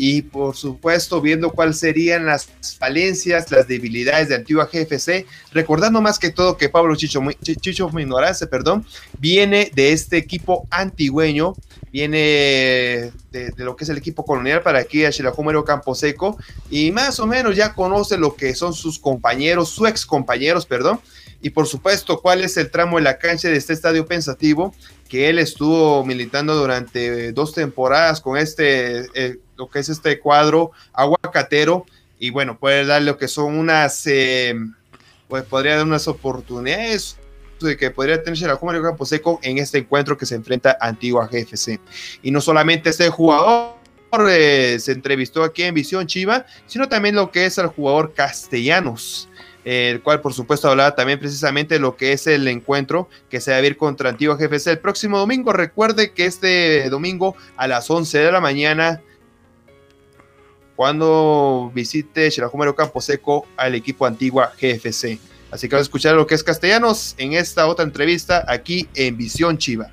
Speaker 2: Y por supuesto, viendo cuáles serían las falencias, las debilidades de Antigua GFC, recordando más que todo que Pablo Chicho, Chicho Minorace, perdón, viene de este equipo antigüeño, viene de, lo que es el equipo colonial para aquí a Campo Camposeco, y más o menos ya conoce lo que son sus compañeros, sus ex compañeros, perdón, y por supuesto cuál es el tramo de la cancha de este estadio pensativo que él estuvo militando durante dos temporadas con este, eh, lo que es este cuadro aguacatero y bueno, puede dar lo que son unas, eh, pues podría dar unas oportunidades de que podría tenerse la Mario Campo Seco en este encuentro que se enfrenta a Antigua GFC. Y no solamente este jugador eh, se entrevistó aquí en Visión Chiva, sino también lo que es el jugador Castellanos el cual por supuesto hablaba también precisamente lo que es el encuentro que se va a ir contra Antigua GFC el próximo domingo. Recuerde que este domingo a las 11 de la mañana, cuando visite Xerajumero Campo Seco al equipo Antigua GFC. Así que vamos a escuchar lo que es Castellanos en esta otra entrevista aquí en Visión Chiva.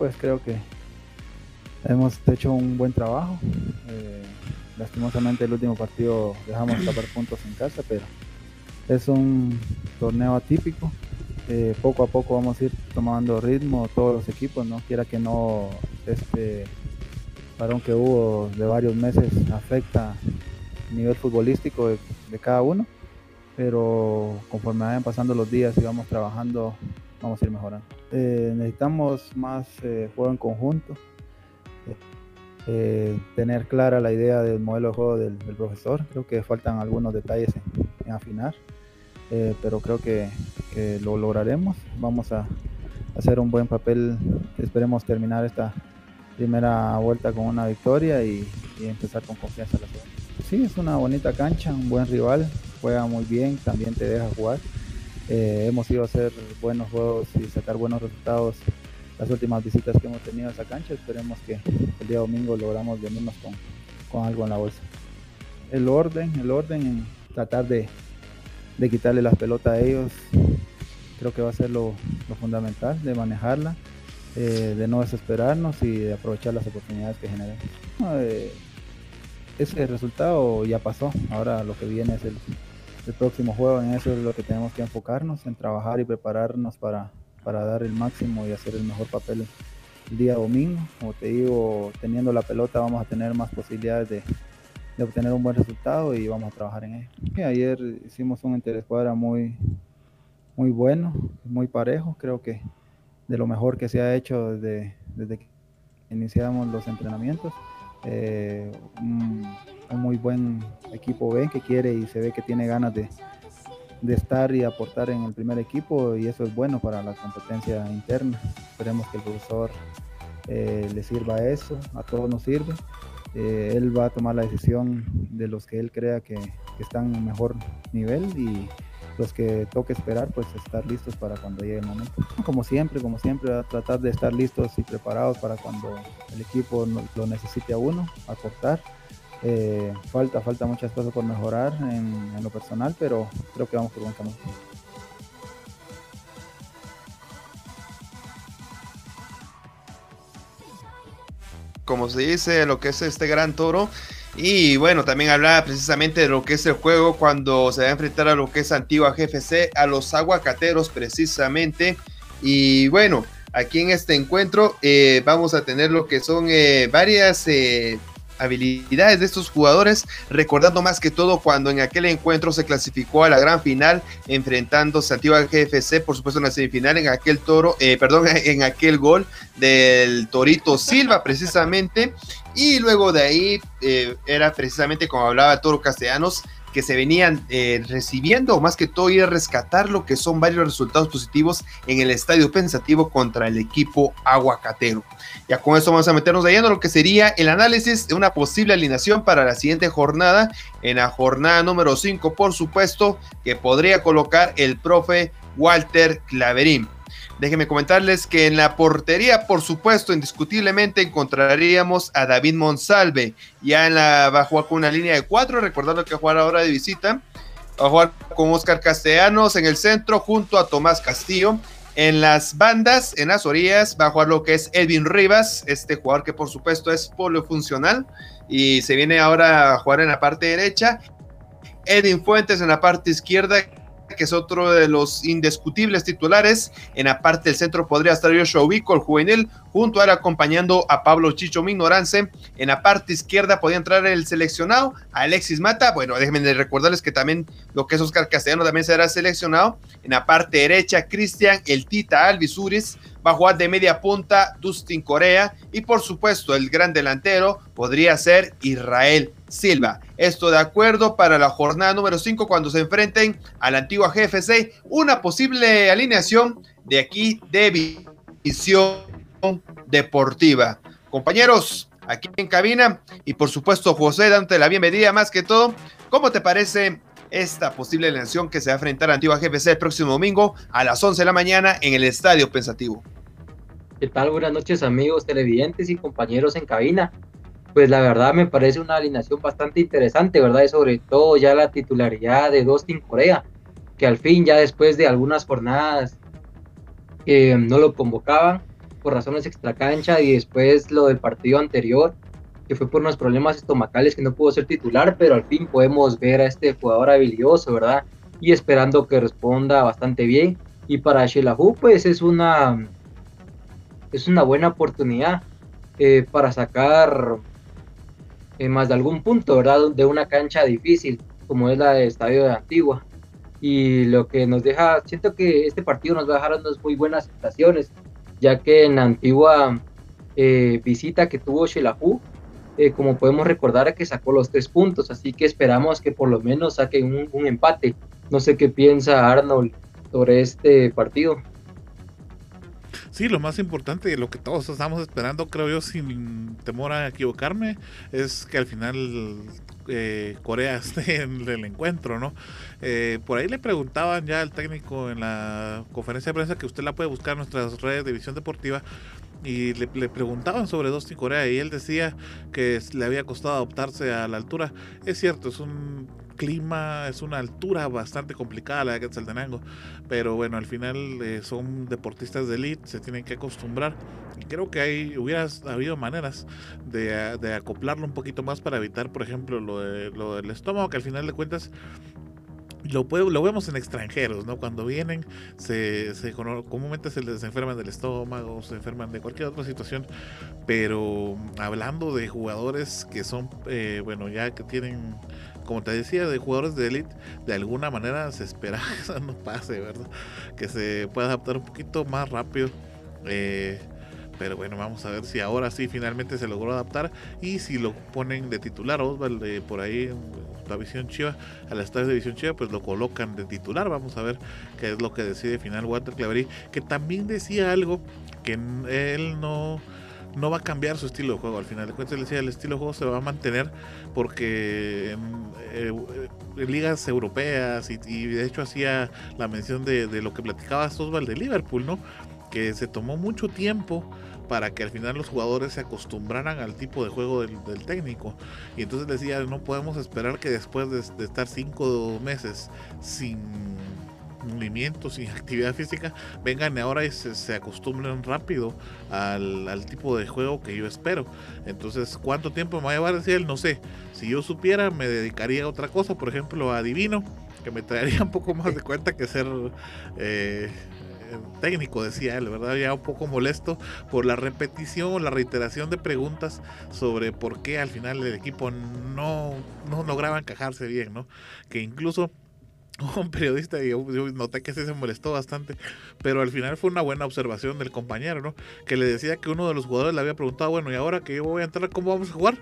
Speaker 6: Pues creo que hemos hecho un buen trabajo. Eh, lastimosamente el último partido dejamos escapar puntos en casa, pero es un torneo atípico. Eh, poco a poco vamos a ir tomando ritmo todos los equipos, no quiera que no este parón que hubo de varios meses afecta el nivel futbolístico de, de cada uno, pero conforme vayan pasando los días y vamos trabajando vamos a ir mejorando. Eh, necesitamos más eh, juego en conjunto, eh, tener clara la idea del modelo de juego del, profesor. Creo que faltan algunos detalles en, afinar, pero creo que, lo lograremos. Vamos a hacer un buen papel. Esperemos terminar esta primera vuelta con una victoria y, empezar con confianza la segunda. Sí, es una bonita cancha, un buen rival, juega muy bien, también te deja jugar. Eh, hemos ido a hacer buenos juegos y sacar buenos resultados las últimas visitas que hemos tenido a esa cancha. Esperemos que el día domingo logramos venirnos con, algo en la bolsa. El orden, el orden en tratar de, de quitarle las pelotas a ellos, creo que va a ser lo, fundamental de manejarla, eh, de no desesperarnos y de aprovechar las oportunidades que generan. Eh, ese resultado ya pasó, ahora lo que viene es el, el, próximo juego, en eso es lo que tenemos que enfocarnos, en trabajar y prepararnos para, para dar el máximo y hacer el mejor papel el día domingo. Como te digo, teniendo la pelota vamos a tener más posibilidades de, de obtener un buen resultado y vamos a trabajar en ello. ayer hicimos un interescuadra muy, muy bueno, muy parejo, creo que de lo mejor que se ha hecho desde, desde que iniciamos los entrenamientos. Eh, muy buen equipo B que quiere y se ve que tiene ganas de, de estar y aportar en el primer equipo y eso es bueno para la competencia interna. Esperemos que el profesor eh, le sirva eso, a todos nos sirve. Eh, él va a tomar la decisión de los que él crea que, están en mejor nivel y los que toque esperar, pues estar listos para cuando llegue el momento. Como siempre, como siempre, a tratar de estar listos y preparados para cuando el equipo lo necesite a uno, acortar. Eh, falta, falta muchas cosas por mejorar en, lo personal, pero creo que vamos por buen camino.
Speaker 2: como se dice, lo que es este gran toro. Y bueno, también hablaba precisamente de lo que es el juego cuando se va a enfrentar a lo que es Antigua GFC, a los aguacateros precisamente. Y bueno, aquí en este encuentro eh, vamos a tener lo que son eh, varias habilidades de estos jugadores, recordando más que todo cuando en aquel encuentro se clasificó a la gran final, enfrentando Santiago GFC, por supuesto en la semifinal, en aquel toro, eh, perdón, en aquel gol del Torito Silva, precisamente, y luego de ahí eh, era precisamente como hablaba Toro Castellanos, que se venían eh, recibiendo, o más que todo ir a rescatar lo que son varios resultados positivos en el estadio pensativo contra el equipo aguacatero. Ya con eso vamos a meternos de lleno lo que sería el análisis de una posible alineación para la siguiente jornada, en la jornada número 5, por supuesto, que podría colocar el profe Walter Claverín. Déjenme comentarles que en la portería, por supuesto, indiscutiblemente encontraríamos a David Monsalve. Ya en la va a jugar con una línea de cuatro, recordando que va a jugar ahora de visita. Va a jugar con Oscar Castellanos en el centro junto a Tomás Castillo. En las bandas, en las orillas, va a jugar lo que es Edwin Rivas, este jugador que por supuesto es polifuncional y se viene ahora a jugar en la parte derecha. Edwin Fuentes en la parte izquierda, que es otro de los indiscutibles titulares. En la parte del centro podría estar Joshua Ubico, el juvenil, junto a él acompañando a Pablo Chicho Minorance. En la parte izquierda podría entrar el seleccionado, Alexis Mata. Bueno, déjenme recordarles que también lo que es Oscar Castellano también será seleccionado. En la parte derecha, Cristian El Tita Alvisuris va a jugar de media punta Dustin Corea y por supuesto el gran delantero podría ser Israel Silva. Esto de acuerdo para la jornada número 5 cuando se enfrenten a la antigua GFC, una posible alineación de aquí de visión deportiva. Compañeros, aquí en cabina y por supuesto José dándote la bienvenida más que todo. ¿Cómo te parece esta posible alineación que se va a enfrentar a Antigua GFC el próximo domingo a las 11 de la mañana en el Estadio Pensativo?
Speaker 7: ¿Qué tal? Buenas noches amigos televidentes y compañeros en cabina. Pues la verdad me parece una alineación bastante interesante, ¿verdad? Y sobre todo ya la titularidad de Dustin Corea, que al fin ya después de algunas jornadas que no lo convocaban por razones extracancha y después lo del partido anterior, que fue por unos problemas estomacales que no pudo ser titular, pero al fin podemos ver a este jugador habilidoso, ¿verdad? Y esperando que responda bastante bien. Y para Shelahu, pues es una, es una buena oportunidad eh, para sacar eh, más de algún punto, ¿verdad? De una cancha difícil, como es la de Estadio de Antigua. Y lo que nos deja, siento que este partido nos va a dejar unas muy buenas sensaciones, ya que en la antigua eh, visita que tuvo Shelahu, eh, como podemos recordar, que sacó los tres puntos, así que esperamos que por lo menos saquen un, empate. No sé qué piensa Arnold sobre este partido.
Speaker 1: Sí, lo más importante y lo que todos estamos esperando, creo yo, sin temor a equivocarme, es que al final eh, Corea esté en el encuentro, ¿no? Eh, por ahí le preguntaban ya al técnico en la conferencia de prensa que usted la puede buscar en nuestras redes de visión deportiva y le, preguntaban sobre Dustin Corea y él decía que le había costado adaptarse a la altura. Es cierto, es un clima, es una altura bastante complicada la de Quetzaltenango, pero bueno, al final eh, son deportistas de elite, se tienen que acostumbrar y creo que hay, hubiera habido maneras de, de acoplarlo un poquito más para evitar, por ejemplo, lo, de, lo del estómago, que al final de cuentas lo, lo vemos en extranjeros, ¿no? Cuando vienen, se, se, comúnmente se les enferman del estómago, se enferman de cualquier otra situación, pero hablando de jugadores que son, eh, bueno, ya que tienen, como te decía, de jugadores de élite, de alguna manera se espera que eso no pase, ¿verdad? Que se pueda adaptar un poquito más rápido. Eh, pero bueno, vamos a ver si ahora sí finalmente se logró adaptar y si lo ponen de titular Osvaldo por ahí la visión chiva, a las estadio de visión chiva, pues lo colocan de titular. Vamos a ver qué es lo que decide final Walter Clavery, que también decía algo que él no no va a cambiar su estilo de juego. Al final de cuentas, decía, el estilo de juego se va a mantener porque en, eh, ligas europeas y, de hecho hacía la mención de, lo que platicaba Osvaldo de Liverpool, ¿no? Que se tomó mucho tiempo para que al final los jugadores se acostumbraran al tipo de juego del, técnico. Y entonces decía, no podemos esperar que después de, estar cinco meses sin movimiento, sin actividad física, vengan ahora y se, acostumbren rápido al, tipo de juego que yo espero. Entonces, ¿cuánto tiempo me va a llevar? Decía él, no sé. Si yo supiera, me dedicaría a otra cosa, por ejemplo, a Divino, que me traería un poco más de cuenta que ser... Eh, técnico, decía él, ¿verdad? Ya un poco molesto por la repetición, la reiteración de preguntas sobre por qué al final el equipo no, no lograba encajarse bien, ¿no? Que incluso un periodista, y yo, noté que sí se molestó bastante, pero al final fue una buena observación del compañero, ¿no? Que le decía que uno de los jugadores le había preguntado, bueno, y ahora que yo voy a entrar, ¿cómo vamos a jugar?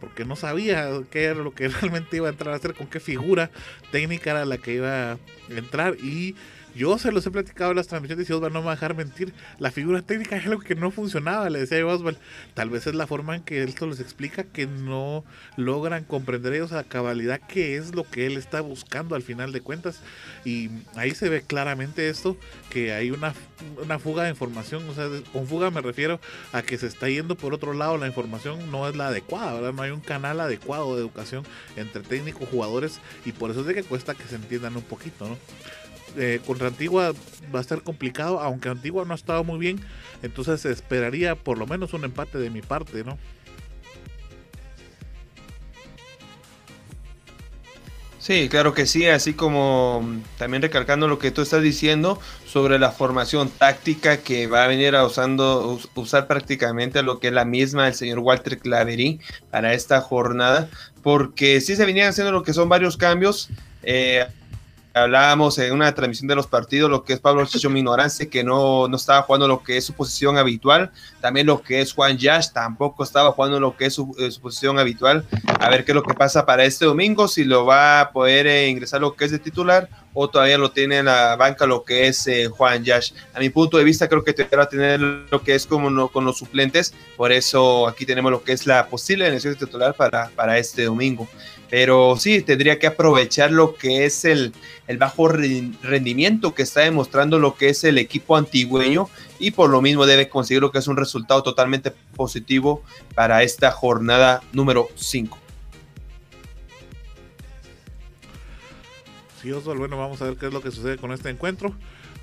Speaker 1: Porque no sabía qué era lo que realmente iba a entrar a hacer, con qué figura técnica era la que iba a entrar y yo se los he platicado en las transmisiones y Osvaldo no me va a dejar mentir. La figura técnica es algo que no funcionaba, le decía yo Osvaldo. Tal vez es la forma en que esto les explica que no logran comprender ellos a cabalidad qué es lo que él está buscando al final de cuentas. Y ahí se ve claramente esto, que hay una, una fuga de información. O sea, con fuga me refiero a que se está yendo por otro lado, la información no es la adecuada, ¿verdad? No hay un canal adecuado de educación entre técnicos, jugadores, y por eso es de que cuesta que se entiendan un poquito, ¿no? Eh, contra Antigua va a ser complicado, aunque Antigua no ha estado muy bien, entonces esperaría por lo menos un empate de mi parte, ¿no?
Speaker 2: Sí, claro que sí, así como también recalcando lo que tú estás diciendo sobre la formación táctica que va a venir a usando, usar prácticamente lo que es la misma el señor Walter Claverí para esta jornada, porque sí se venían haciendo lo que son varios cambios. Eh, hablábamos en una transmisión de los partidos, lo que es Pablo Chicho Minorance, que no, no estaba jugando lo que es su posición habitual, también lo que es Juan Yash, tampoco estaba jugando lo que es su, eh, posición habitual, a ver qué es lo que pasa para este domingo, si lo va a poder eh, ingresar lo que es de titular o todavía lo tiene en la banca lo que es eh, Juan Yash. A mi punto de vista creo que te va a tener lo que es como con los suplentes, por eso aquí tenemos lo que es la posible elección titular para, para este domingo. Pero sí, tendría que aprovechar lo que es el, bajo rendimiento que está demostrando lo que es el equipo antigüeño y por lo mismo debe conseguir lo que es un resultado totalmente positivo para esta jornada número 5.
Speaker 1: Sí, Osvaldo, bueno, vamos a ver qué es lo que sucede con este encuentro.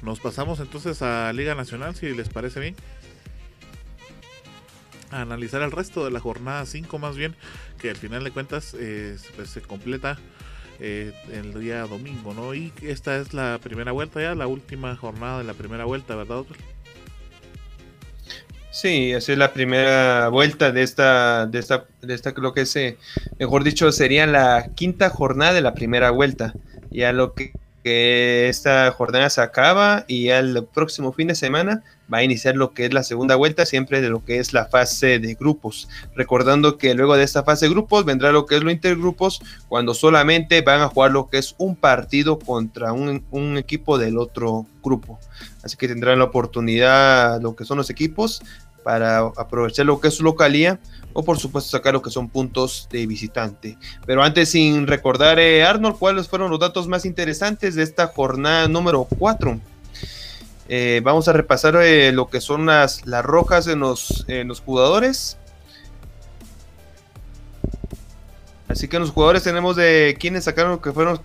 Speaker 1: Nos pasamos entonces a Liga Nacional, si les parece bien analizar el resto de la jornada 5 más bien, que al final de cuentas eh, pues, se completa eh, el día domingo, ¿no? Y esta es la primera vuelta ya, la última jornada de la primera vuelta, ¿verdad, doctor?
Speaker 2: Sí, esa es la primera vuelta de esta, de esta, de esta, lo que es, mejor dicho, sería la quinta jornada de la primera vuelta. Ya lo que que esta jornada se acaba y el próximo fin de semana va a iniciar lo que es la segunda vuelta, siempre de lo que es la fase de grupos. Recordando que luego de esta fase de grupos vendrá lo que es lo intergrupos, cuando solamente van a jugar lo que es un partido contra un, un equipo del otro grupo. Así que tendrán la oportunidad, lo que son los equipos, para aprovechar lo que es su localía o por supuesto sacar lo que son puntos de visitante. Pero antes sin recordar, eh, Arnold, ¿cuáles fueron los datos más interesantes de esta jornada número 4? Eh, vamos a repasar eh, lo que son las, las rojas en los, los jugadores. Así que en los jugadores tenemos de quienes sacaron que fueron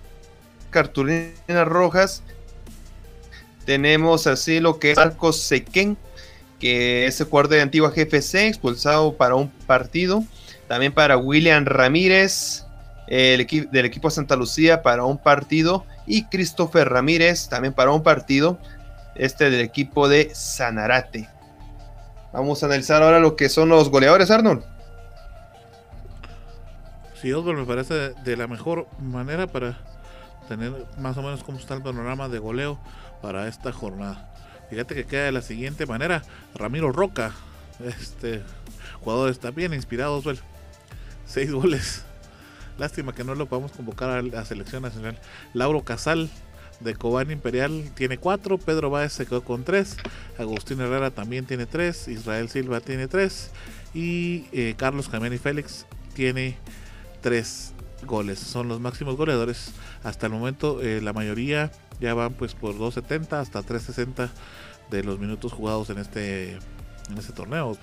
Speaker 2: cartulinas rojas. Tenemos así lo que es Marcos Sequén, que es el jugador de antigua GFC, expulsado para un partido. También para William Ramírez, el del equipo Santa Lucía para un partido. Y Christopher Ramírez también para un partido. Este del equipo de Sanarate. Vamos a analizar ahora lo que son los goleadores, Arnold.
Speaker 1: Sí, Oscar, me parece de la mejor manera para tener más o menos cómo está el panorama de goleo para esta jornada. Fíjate que queda de la siguiente manera. Ramiro Roca, este jugador está bien inspirado, Oswald. Seis goles. Lástima que no lo podamos convocar a la selección nacional. Lauro Casal de Cobán Imperial tiene cuatro. Pedro Báez se quedó con tres. Agustín Herrera también tiene tres. Israel Silva tiene tres. Y eh, Carlos y Félix tiene tres goles. Son los máximos goleadores. Hasta el momento eh, la mayoría ya van pues por 2.70 hasta 3.60 de los minutos jugados en este, en este torneo.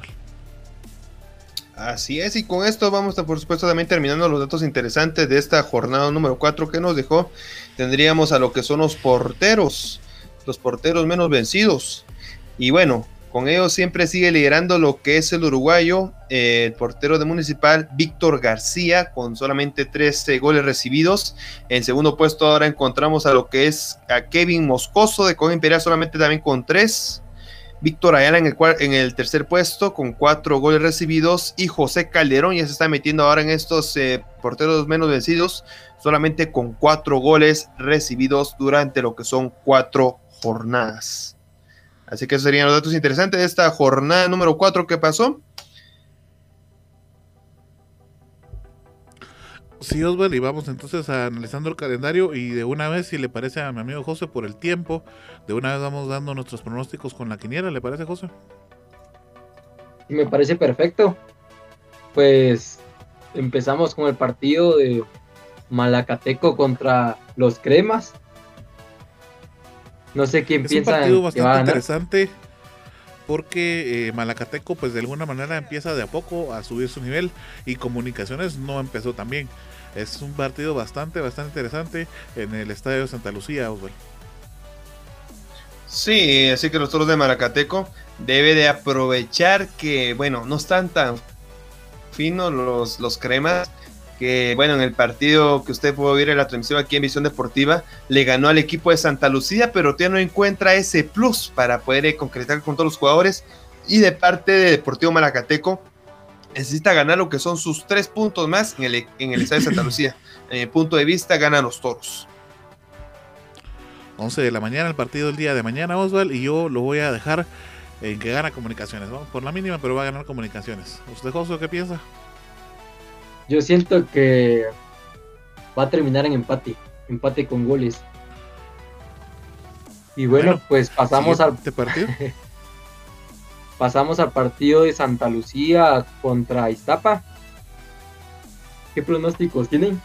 Speaker 2: Así es, y con esto vamos por supuesto, también terminando los datos interesantes de esta jornada número 4 que nos dejó. Tendríamos a lo que son los porteros, los porteros menos vencidos. Y bueno, con ellos siempre sigue liderando lo que es el uruguayo, eh, el portero de Municipal, Víctor García, con solamente 13 goles recibidos. En segundo puesto ahora encontramos a lo que es a Kevin Moscoso de Coja Imperial, solamente también con 3. Víctor Ayala en el, en el tercer puesto con 4 goles recibidos. Y José Calderón ya se está metiendo ahora en estos eh, porteros menos vencidos, solamente con 4 goles recibidos durante lo que son 4 jornadas. Así que esos serían los datos interesantes de esta jornada número 4 que pasó.
Speaker 1: Sí, Oswald, y vamos entonces a analizando el calendario y de una vez, si le parece a mi amigo José por el tiempo, de una vez vamos dando nuestros pronósticos con la quiniela, ¿le parece José?
Speaker 7: Me parece perfecto. Pues empezamos con el partido de Malacateco contra los Cremas. No sé quién piensa.
Speaker 1: Es un partido bastante interesante porque eh, Malacateco pues de alguna manera empieza de a poco a subir su nivel y Comunicaciones no empezó tan bien. Es un partido bastante, bastante interesante en el Estadio de Santa Lucía, Oswald.
Speaker 2: Sí, así que los toros de Malacateco debe de aprovechar que, bueno, no están tan finos los, los cremas que bueno, en el partido que usted pudo ver en la transmisión aquí en Visión Deportiva, le ganó al equipo de Santa Lucía, pero todavía no encuentra ese plus para poder eh, concretar con todos los jugadores. Y de parte de Deportivo Malacateco, necesita ganar lo que son sus tres puntos más en el, en el Estadio de Santa Lucía. En mi punto de vista, ganan los toros.
Speaker 1: 11 de la mañana, el partido del día de mañana, Oswald, y yo lo voy a dejar en que gana comunicaciones. Vamos por la mínima, pero va a ganar comunicaciones. ¿Usted, José, qué piensa?
Speaker 7: Yo siento que va a terminar en empate, empate con goles. Y bueno, pues pasamos al
Speaker 1: partido.
Speaker 7: pasamos al partido de Santa Lucía contra Iztapa. ¿Qué pronósticos tienen?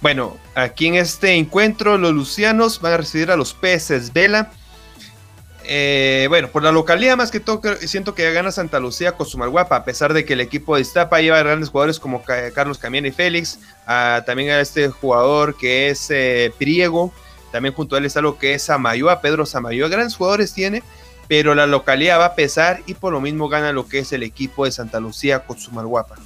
Speaker 2: Bueno, aquí en este encuentro los lucianos van a recibir a los peces Vela eh, bueno, por la localidad más que todo siento que gana Santa Lucía con su Guapa, a pesar de que el equipo de Iztapa lleva grandes jugadores como Carlos Camián y Félix, también a este jugador que es eh, Priego, también junto a él está lo que es Samayoa, Pedro Samayoa, grandes jugadores tiene, pero la localidad va a pesar y por lo mismo gana lo que es el equipo de Santa Lucía con su Guapa.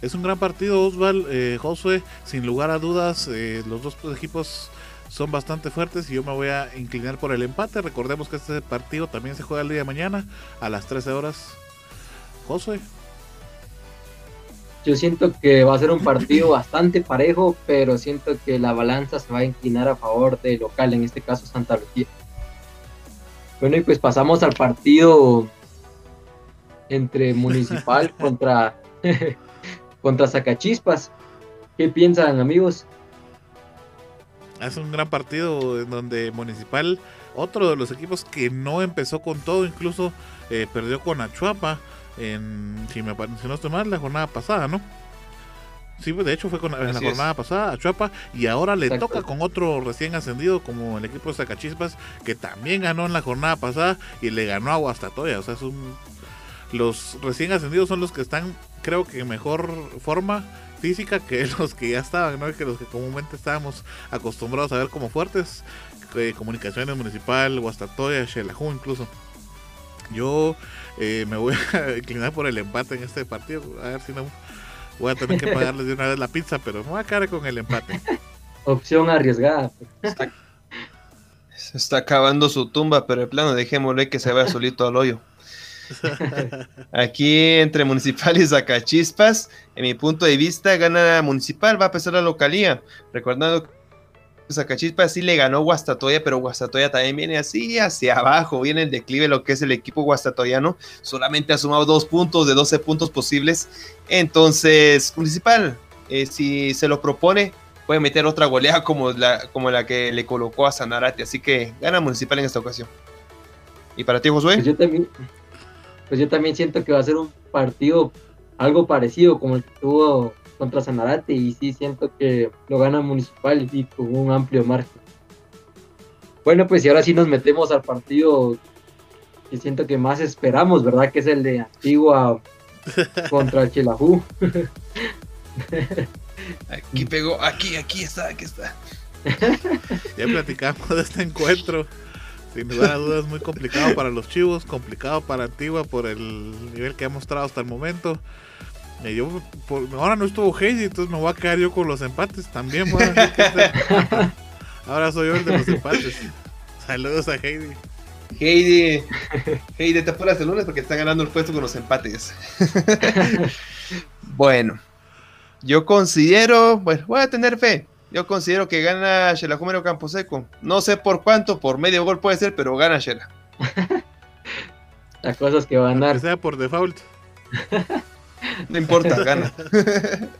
Speaker 1: Es un gran partido, Osval, eh, Josué, sin lugar a dudas, los dos equipos son bastante fuertes y yo me voy a inclinar por el empate. Recordemos que este partido también se juega el día de mañana a las 13 horas. José.
Speaker 7: Yo siento que va a ser un partido bastante parejo, pero siento que la balanza se va a inclinar a favor del local, en este caso Santa Lucía. Bueno, y pues pasamos al partido entre Municipal contra, contra Zacachispas. ¿Qué piensan, amigos?
Speaker 1: Es un gran partido en donde Municipal, otro de los equipos que no empezó con todo, incluso eh, perdió con Achuapa en, si, me, si no estoy mal, la jornada pasada, ¿no? Sí, de hecho fue con, en la jornada pasada a Chuapa y ahora le toca con otro recién ascendido como el equipo de Zacachispas que también ganó en la jornada pasada y le ganó a Guastatoya. O sea, son los recién ascendidos son los que están, creo que en mejor forma física que los que ya estaban, ¿no? Que los que comúnmente estábamos acostumbrados a ver como fuertes. Eh, comunicaciones Municipal, Guastatoya, Xelajú incluso. Yo eh, me voy a inclinar por el empate en este partido. A ver si no voy a tener que pagarles de una vez la pizza, pero me voy a quedar con el empate.
Speaker 7: Opción arriesgada.
Speaker 2: Se está acabando su tumba, pero el plano dejémosle que se vaya solito al hoyo. Aquí entre Municipal y Zacachispas, en mi punto de vista, gana Municipal, va a pesar la localía. Recordando Zacachispas sí le ganó Guastatoya, pero Guastatoya también viene así hacia abajo, viene el declive lo que es el equipo guastatoyano, solamente ha sumado dos puntos de 12 puntos posibles, entonces Municipal, eh, si se lo propone, puede meter otra goleada como la, como la que le colocó a Sanarate, así que gana Municipal en esta ocasión. ¿Y para ti, Josué?
Speaker 7: Pues yo también, pues yo también siento que va a ser un partido algo parecido como el que tuvo contra Sanarate y sí siento que lo gana Municipal y con un amplio margen. Bueno, pues y ahora sí nos metemos al partido que siento que más esperamos, ¿verdad? Que es el de Antigua contra el Chelajú.
Speaker 2: Aquí pegó, aquí, aquí está, aquí está.
Speaker 1: Ya platicamos de este encuentro. Sin lugar a dudas, muy complicado para los chivos, complicado para Antigua por el nivel que ha mostrado hasta el momento. Y yo, ahora no estuvo Heidi, entonces me voy a quedar yo con los empates también. ahora soy yo el de los empates. Saludos a Heidi.
Speaker 2: Heidi, Heidi, te apuras el lunes porque está ganando el puesto con los empates. bueno, yo considero, bueno, voy a tener fe. Yo considero que gana Shela Campo Camposeco. No sé por cuánto, por medio gol puede ser, pero gana Shela.
Speaker 7: Las cosas que van a dar.
Speaker 1: Que sea por default.
Speaker 2: No importa, gana.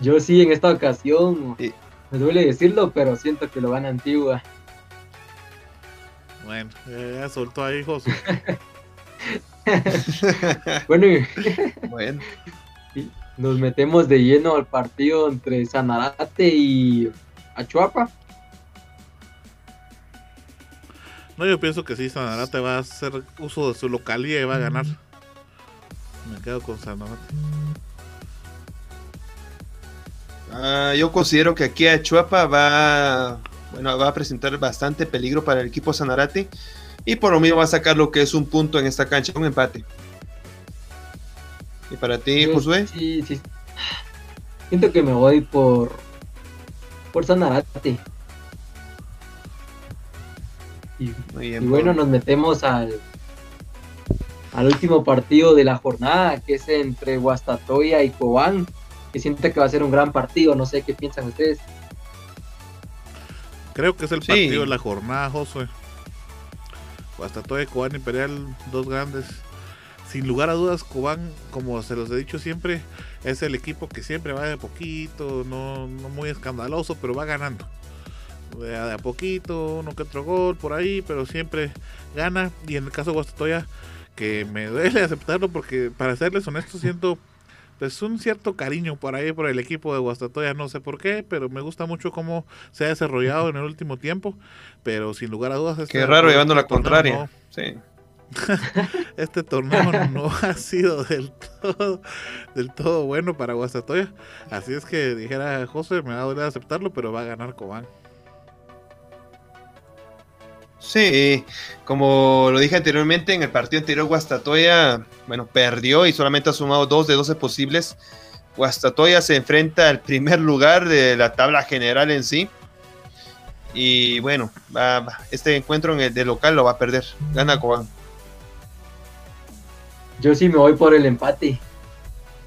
Speaker 7: Yo sí, en esta ocasión, me duele decirlo, pero siento que lo gana Antigua.
Speaker 1: Bueno, ya soltó ahí, José.
Speaker 7: bueno, y... bueno, nos metemos de lleno al partido entre Sanarate y Achuapa.
Speaker 1: No, yo pienso que sí, Sanarate va a hacer uso de su localía y va a ganar. Me quedo con Sanarate.
Speaker 2: Ah, yo considero que aquí a Chuapa va, bueno, va a presentar bastante peligro para el equipo Sanarate y por lo mismo va a sacar lo que es un punto en esta cancha, un empate. ¿Y para ti, Josué?
Speaker 7: Sí, sí. Siento que me voy por por Sanarate. Y, y bueno, nos metemos al al último partido de la jornada, que es entre Guastatoya y Cobán, que siento que va a ser un gran partido, no sé qué piensan ustedes.
Speaker 1: Creo que es el partido de la jornada, Josué. Guastatoya y Cobán Imperial, dos grandes. Sin lugar a dudas, Cobán, como se los he dicho siempre, es el equipo que siempre va de poquito, no, no muy escandaloso, pero va ganando. De a, poquito, uno que otro gol por ahí, pero siempre gana. Y en el caso de Guastatoya, que me duele aceptarlo porque para serles honesto siento pues un cierto cariño por ahí por el equipo de Guastatoya, no sé por qué, pero me gusta mucho cómo se ha desarrollado en el último tiempo, pero sin lugar a dudas
Speaker 2: este Qué raro llevando la contraria. sí.
Speaker 1: este torneo no ha sido del todo del todo bueno para Guastatoya, así es que dijera José, me va a doler aceptarlo, pero va a ganar Cobán.
Speaker 2: Sí, como lo dije anteriormente, en el partido anterior Guastatoya, bueno, perdió y solamente ha sumado dos de 12 posibles. Guastatoya se enfrenta al primer lugar de la tabla general en sí. Y bueno, este encuentro en el de local lo va a perder. Gana Cobán.
Speaker 7: Yo sí me voy por el empate.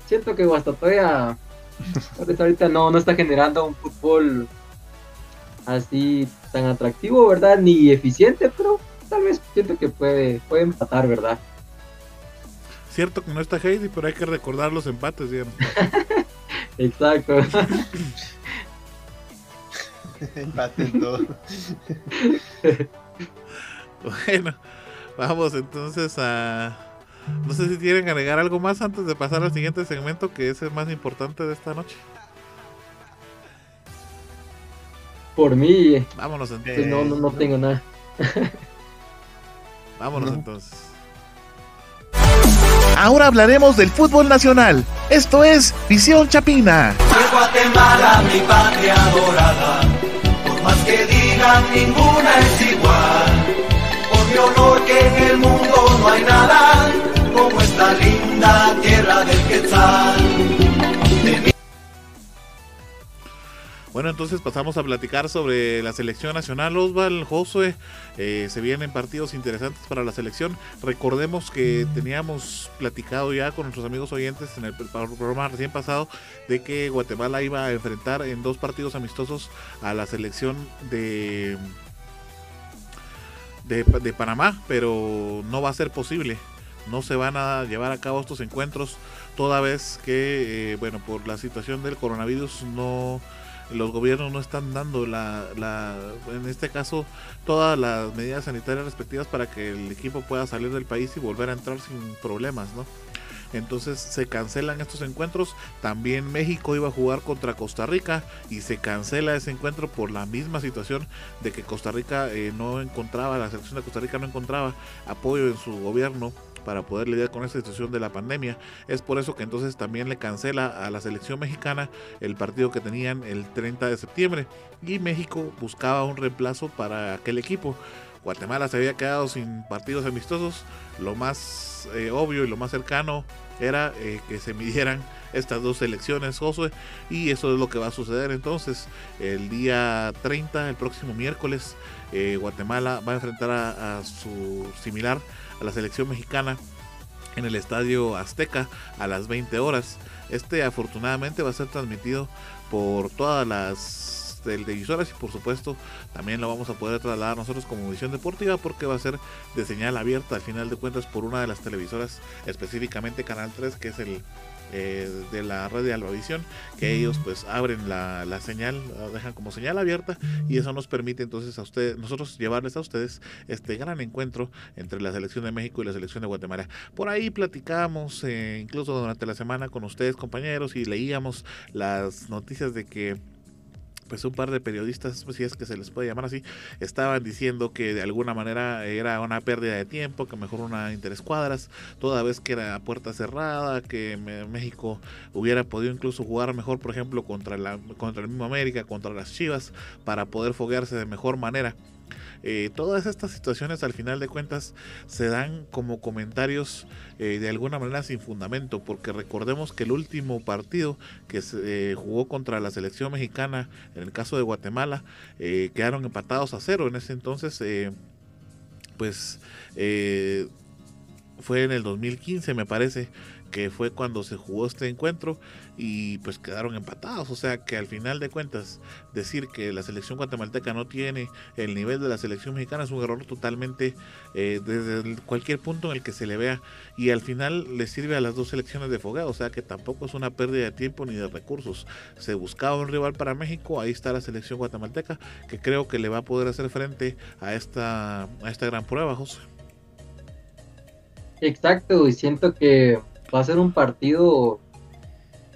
Speaker 7: Siento que Guastatoya ahorita no, no está generando un fútbol así tan atractivo, ¿verdad? Ni eficiente, pero tal vez siento que puede, puede empatar, ¿verdad?
Speaker 1: Cierto que no está Heidi, pero hay que recordar los empates, digamos.
Speaker 7: Exacto.
Speaker 2: Empate en todo.
Speaker 1: bueno, vamos entonces a, No sé si quieren agregar algo más antes de pasar al siguiente segmento, que es el más importante de esta noche.
Speaker 7: Por mí,
Speaker 1: Vámonos entonces.
Speaker 7: no, no, no tengo nada.
Speaker 1: Vámonos entonces.
Speaker 3: Ahora hablaremos del fútbol nacional. Esto es Visión Chapina.
Speaker 8: De Guatemala, mi patria dorada, por más que digan, ninguna es igual. Por mi honor que en el mundo no hay nada como esta linda tierra del Quetzal.
Speaker 1: Bueno, entonces pasamos a platicar sobre la selección nacional. Osval, Josué, eh, se vienen partidos interesantes para la selección. Recordemos que teníamos platicado ya con nuestros amigos oyentes en el programa recién pasado de que Guatemala iba a enfrentar en dos partidos amistosos a la selección de, de, de Panamá, pero no va a ser posible. No se van a llevar a cabo estos encuentros toda vez que, eh, bueno, por la situación del coronavirus no los gobiernos no están dando la, la, en este caso todas las medidas sanitarias respectivas para que el equipo pueda salir del país y volver a entrar sin problemas, ¿no? Entonces se cancelan estos encuentros. También México iba a jugar contra Costa Rica y se cancela ese encuentro por la misma situación de que Costa Rica eh, no encontraba, la selección de Costa Rica no encontraba apoyo en su gobierno para poder lidiar con esta situación de la pandemia. Es por eso que entonces también le cancela a la selección mexicana el partido que tenían el 30 de septiembre y México buscaba un reemplazo para aquel equipo. Guatemala se había quedado sin partidos amistosos. Lo más eh, obvio y lo más cercano era eh, que se midieran estas dos selecciones, Josué, y eso es lo que va a suceder entonces. El día 30, el próximo miércoles, eh, Guatemala va a enfrentar a, a su similar a la selección mexicana en el estadio Azteca a las 20 horas. Este afortunadamente va a ser transmitido por todas las televisoras y por supuesto también lo vamos a poder trasladar nosotros como visión deportiva porque va a ser de señal abierta al final de cuentas por una de las televisoras específicamente Canal 3 que es el eh, de la red de Albavisión, que ellos pues abren la, la, señal, la dejan como señal abierta y eso nos permite entonces a ustedes, nosotros llevarles a ustedes este gran encuentro entre la selección de México y la selección de Guatemala. Por ahí platicamos eh, incluso durante la semana con ustedes compañeros y leíamos las noticias de que pues un par de periodistas, pues si es que se les puede llamar así, estaban diciendo que de alguna manera era una pérdida de tiempo, que mejor una interescuadras, toda vez que era puerta cerrada, que México hubiera podido incluso jugar mejor, por ejemplo, contra, la, contra el mismo América, contra las Chivas, para poder foguearse de mejor manera. Eh, todas estas situaciones al final de cuentas se dan como comentarios eh, de alguna manera sin fundamento, porque recordemos que el último partido que se eh, jugó contra la selección mexicana, en el caso de Guatemala, quedaron empatados a cero. En ese entonces, pues fue en el 2015 me parece que fue cuando se jugó este encuentro y pues quedaron empatados. O sea que al final de cuentas decir que la selección guatemalteca no tiene el nivel de la selección mexicana es un error totalmente eh, desde cualquier punto en el que se le vea y al final le sirve a las dos selecciones de fogado. O sea que tampoco es una pérdida de tiempo ni de recursos. Se buscaba un rival para México, ahí está la selección guatemalteca que creo que le va a poder hacer frente a esta, a esta gran prueba, José.
Speaker 7: Exacto, y siento que va a ser un partido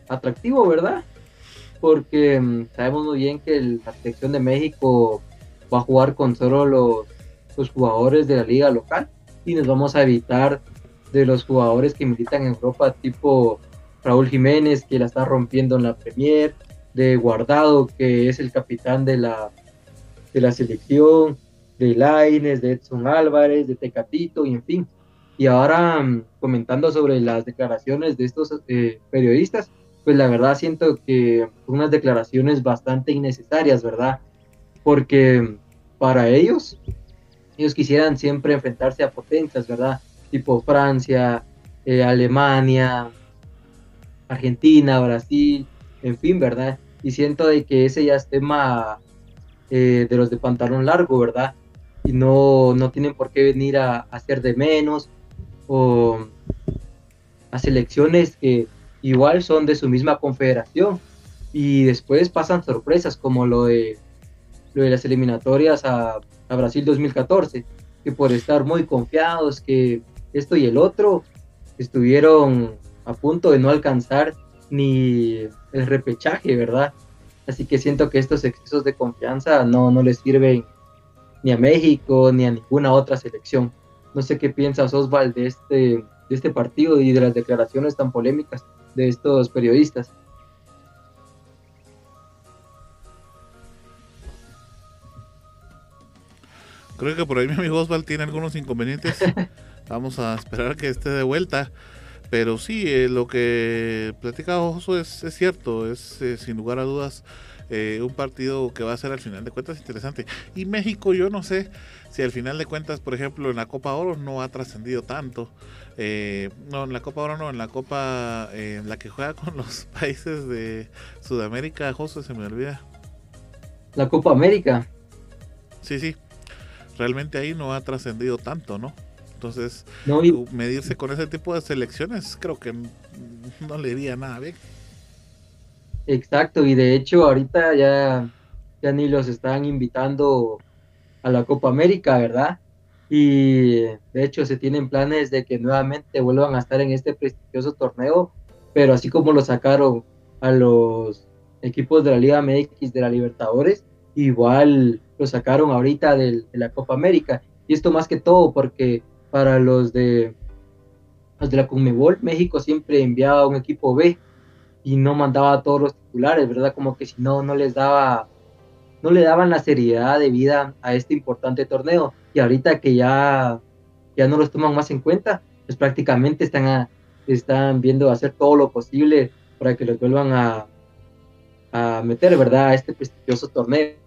Speaker 7: atractivo, ¿verdad? Porque um, sabemos muy bien que la selección de México va a jugar con solo los, los, jugadores de la liga local y nos vamos a evitar de los jugadores que militan en Europa, tipo Raúl Jiménez, que la está rompiendo en la Premier, de Guardado, que es el capitán de la, de la selección, de Laines, de Edson Álvarez, de Tecatito, y en fin. Y ahora um, comentando sobre las declaraciones de estos eh, periodistas, pues la verdad siento que unas declaraciones bastante innecesarias, ¿verdad? Porque para ellos, ellos quisieran siempre enfrentarse a potencias, ¿verdad? Tipo Francia, eh, Alemania, Argentina, Brasil, en fin, ¿verdad? Y siento de que ese ya es tema eh, de los de pantalón largo, ¿verdad? Y no, no tienen por qué venir a hacer de menos o a selecciones que igual son de su misma confederación y después pasan sorpresas como lo de, lo de las eliminatorias a, a, Brasil 2014, que por estar muy confiados que esto y el otro, estuvieron a punto de no alcanzar ni el repechaje, ¿verdad? Así que siento que estos excesos de confianza no, no les sirven ni a México ni a ninguna otra selección. No sé qué piensas, Osval, de este, de este partido y de las declaraciones tan polémicas de estos periodistas.
Speaker 1: Creo que por ahí mi amigo Osval tiene algunos inconvenientes. Vamos a esperar que esté de vuelta. Pero sí, eh, lo que platica Oso es, es cierto, es eh, sin lugar a dudas eh, un partido que va a ser al final de cuentas interesante. Y México, yo no sé si al final de cuentas, por ejemplo, en la Copa Oro no ha trascendido tanto. no, en la Copa Oro no, en la Copa, en la que juega con los países de Sudamérica, José, se me olvida.
Speaker 7: La Copa América.
Speaker 1: Sí, sí. Realmente ahí no ha trascendido tanto, ¿no? Entonces, medirse con ese tipo de selecciones creo que no le iría nada bien.
Speaker 7: Exacto, y de hecho ahorita ya, ya ni los están invitando a la Copa América, ¿verdad? Y de hecho se tienen planes de que nuevamente vuelvan a estar en este prestigioso torneo, pero así como lo sacaron a los equipos de la Liga MX de la Libertadores, igual lo sacaron ahorita de la Copa América. Y esto más que todo porque para los de los de la Conmebol, México siempre enviaba un equipo B y no mandaba a todos los titulares, ¿verdad? Como que si no, no les daba, no le daban la seriedad de vida a este importante torneo. Y ahorita que ya, ya no los toman más en cuenta, pues prácticamente están, están viendo hacer todo lo posible para que los vuelvan a, a meter, ¿verdad? A este prestigioso torneo.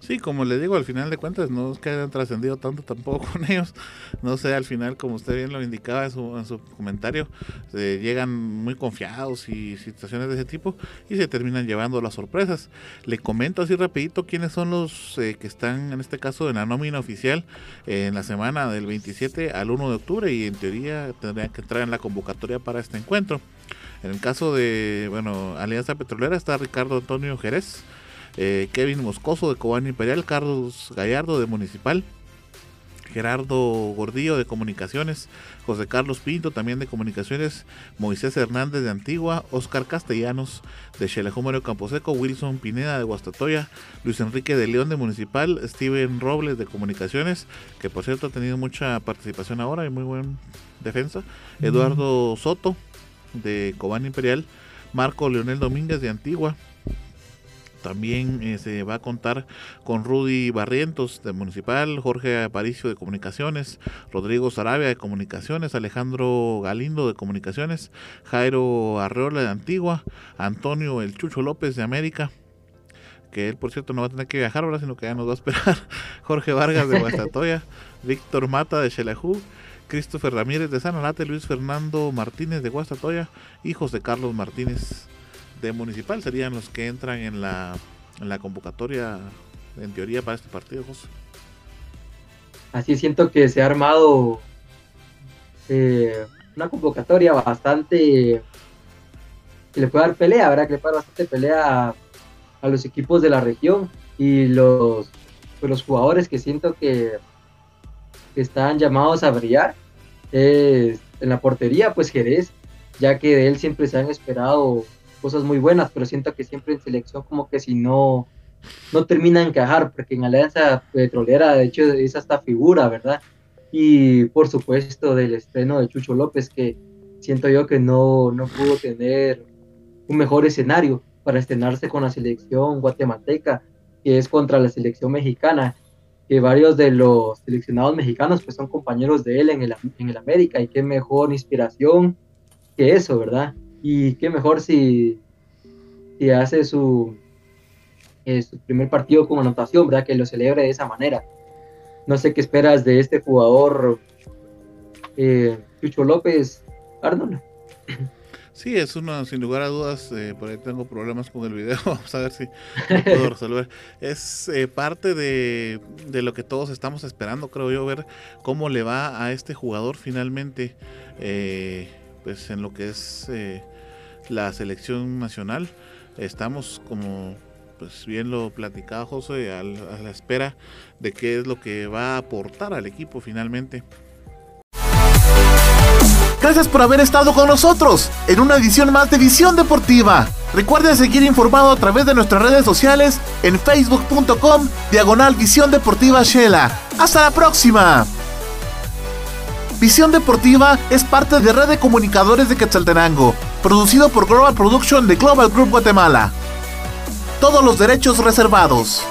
Speaker 1: Sí, como le digo, al final de cuentas no es que hayan trascendido tanto tampoco con ellos. No sé, al final, como usted bien lo indicaba en su, en su comentario, se llegan muy confiados y situaciones de ese tipo y se terminan llevando las sorpresas. Le comento así rapidito quiénes son los eh, que están en este caso en la nómina oficial en la semana del 27 al 1 de octubre y en teoría tendrían que entrar en la convocatoria para este encuentro. En el caso de, bueno, Alianza Petrolera está Ricardo Antonio Jerez. Eh, Kevin Moscoso de Cobán Imperial, Carlos Gallardo de Municipal, Gerardo Gordillo de Comunicaciones, José Carlos Pinto también de Comunicaciones, Moisés Hernández de Antigua, Oscar Castellanos de Xelajómero Camposeco, Wilson Pineda de Guastatoya, Luis Enrique de León de Municipal, Steven Robles de Comunicaciones, que por cierto ha tenido mucha participación ahora y muy buen defensa, Eduardo Soto de Cobán Imperial, Marco Leonel Domínguez de Antigua, también eh, se va a contar con Rudy Barrientos de Municipal, Jorge Aparicio de Comunicaciones, Rodrigo Sarabia de Comunicaciones, Alejandro Galindo de Comunicaciones, Jairo Arreola de Antigua, Antonio El Chucho López de América, que él por cierto no va a tener que viajar ahora, sino que ya nos va a esperar, Jorge Vargas de Guastatoya, Víctor Mata de Xelajú, Christopher Ramírez de Sanalate, Luis Fernando Martínez de Guastatoya y José Carlos Martínez de Municipal serían los que entran en la, en la convocatoria, en teoría, para este partido, José.
Speaker 7: Así siento que se ha armado eh, una convocatoria bastante que le puede dar pelea, ¿verdad? Que le puede dar bastante pelea a, los equipos de la región y los, pues, los jugadores que siento que, que están llamados a brillar. en la portería, pues Jerez, ya que de él siempre se han esperado cosas muy buenas, pero siento que siempre en selección como que si no, no termina de encajar, porque en Alianza Petrolera de hecho es hasta figura, ¿verdad? Y por supuesto del estreno de Chucho López, que siento yo que no, no pudo tener un mejor escenario para estrenarse con la selección guatemalteca, que es contra la selección mexicana, que varios de los seleccionados mexicanos pues son compañeros de él en el, en el América, y qué mejor inspiración que eso, ¿verdad? Y qué mejor si, si hace su, eh, su primer partido con anotación, ¿verdad? Que lo celebre de esa manera. No sé qué esperas de este jugador, eh, Chucho López Arnold.
Speaker 1: Sí, es uno, sin lugar a dudas, eh, por ahí tengo problemas con el video, vamos a ver si puedo resolver. Es parte de, de, lo que todos estamos esperando, creo yo, ver cómo le va a este jugador finalmente, en lo que es la selección nacional. Estamos como pues bien lo platicaba José, a la espera de qué es lo que va a aportar al equipo finalmente. Gracias por haber estado con nosotros en una edición más de Visión Deportiva. Recuerden seguir informado a través de nuestras redes sociales en facebook.com diagonal Visión Deportiva Shela. Hasta la próxima. Visión Deportiva es parte de Red de Comunicadores de Quetzaltenango, producido por Global Production de Global Group Guatemala. Todos los derechos reservados.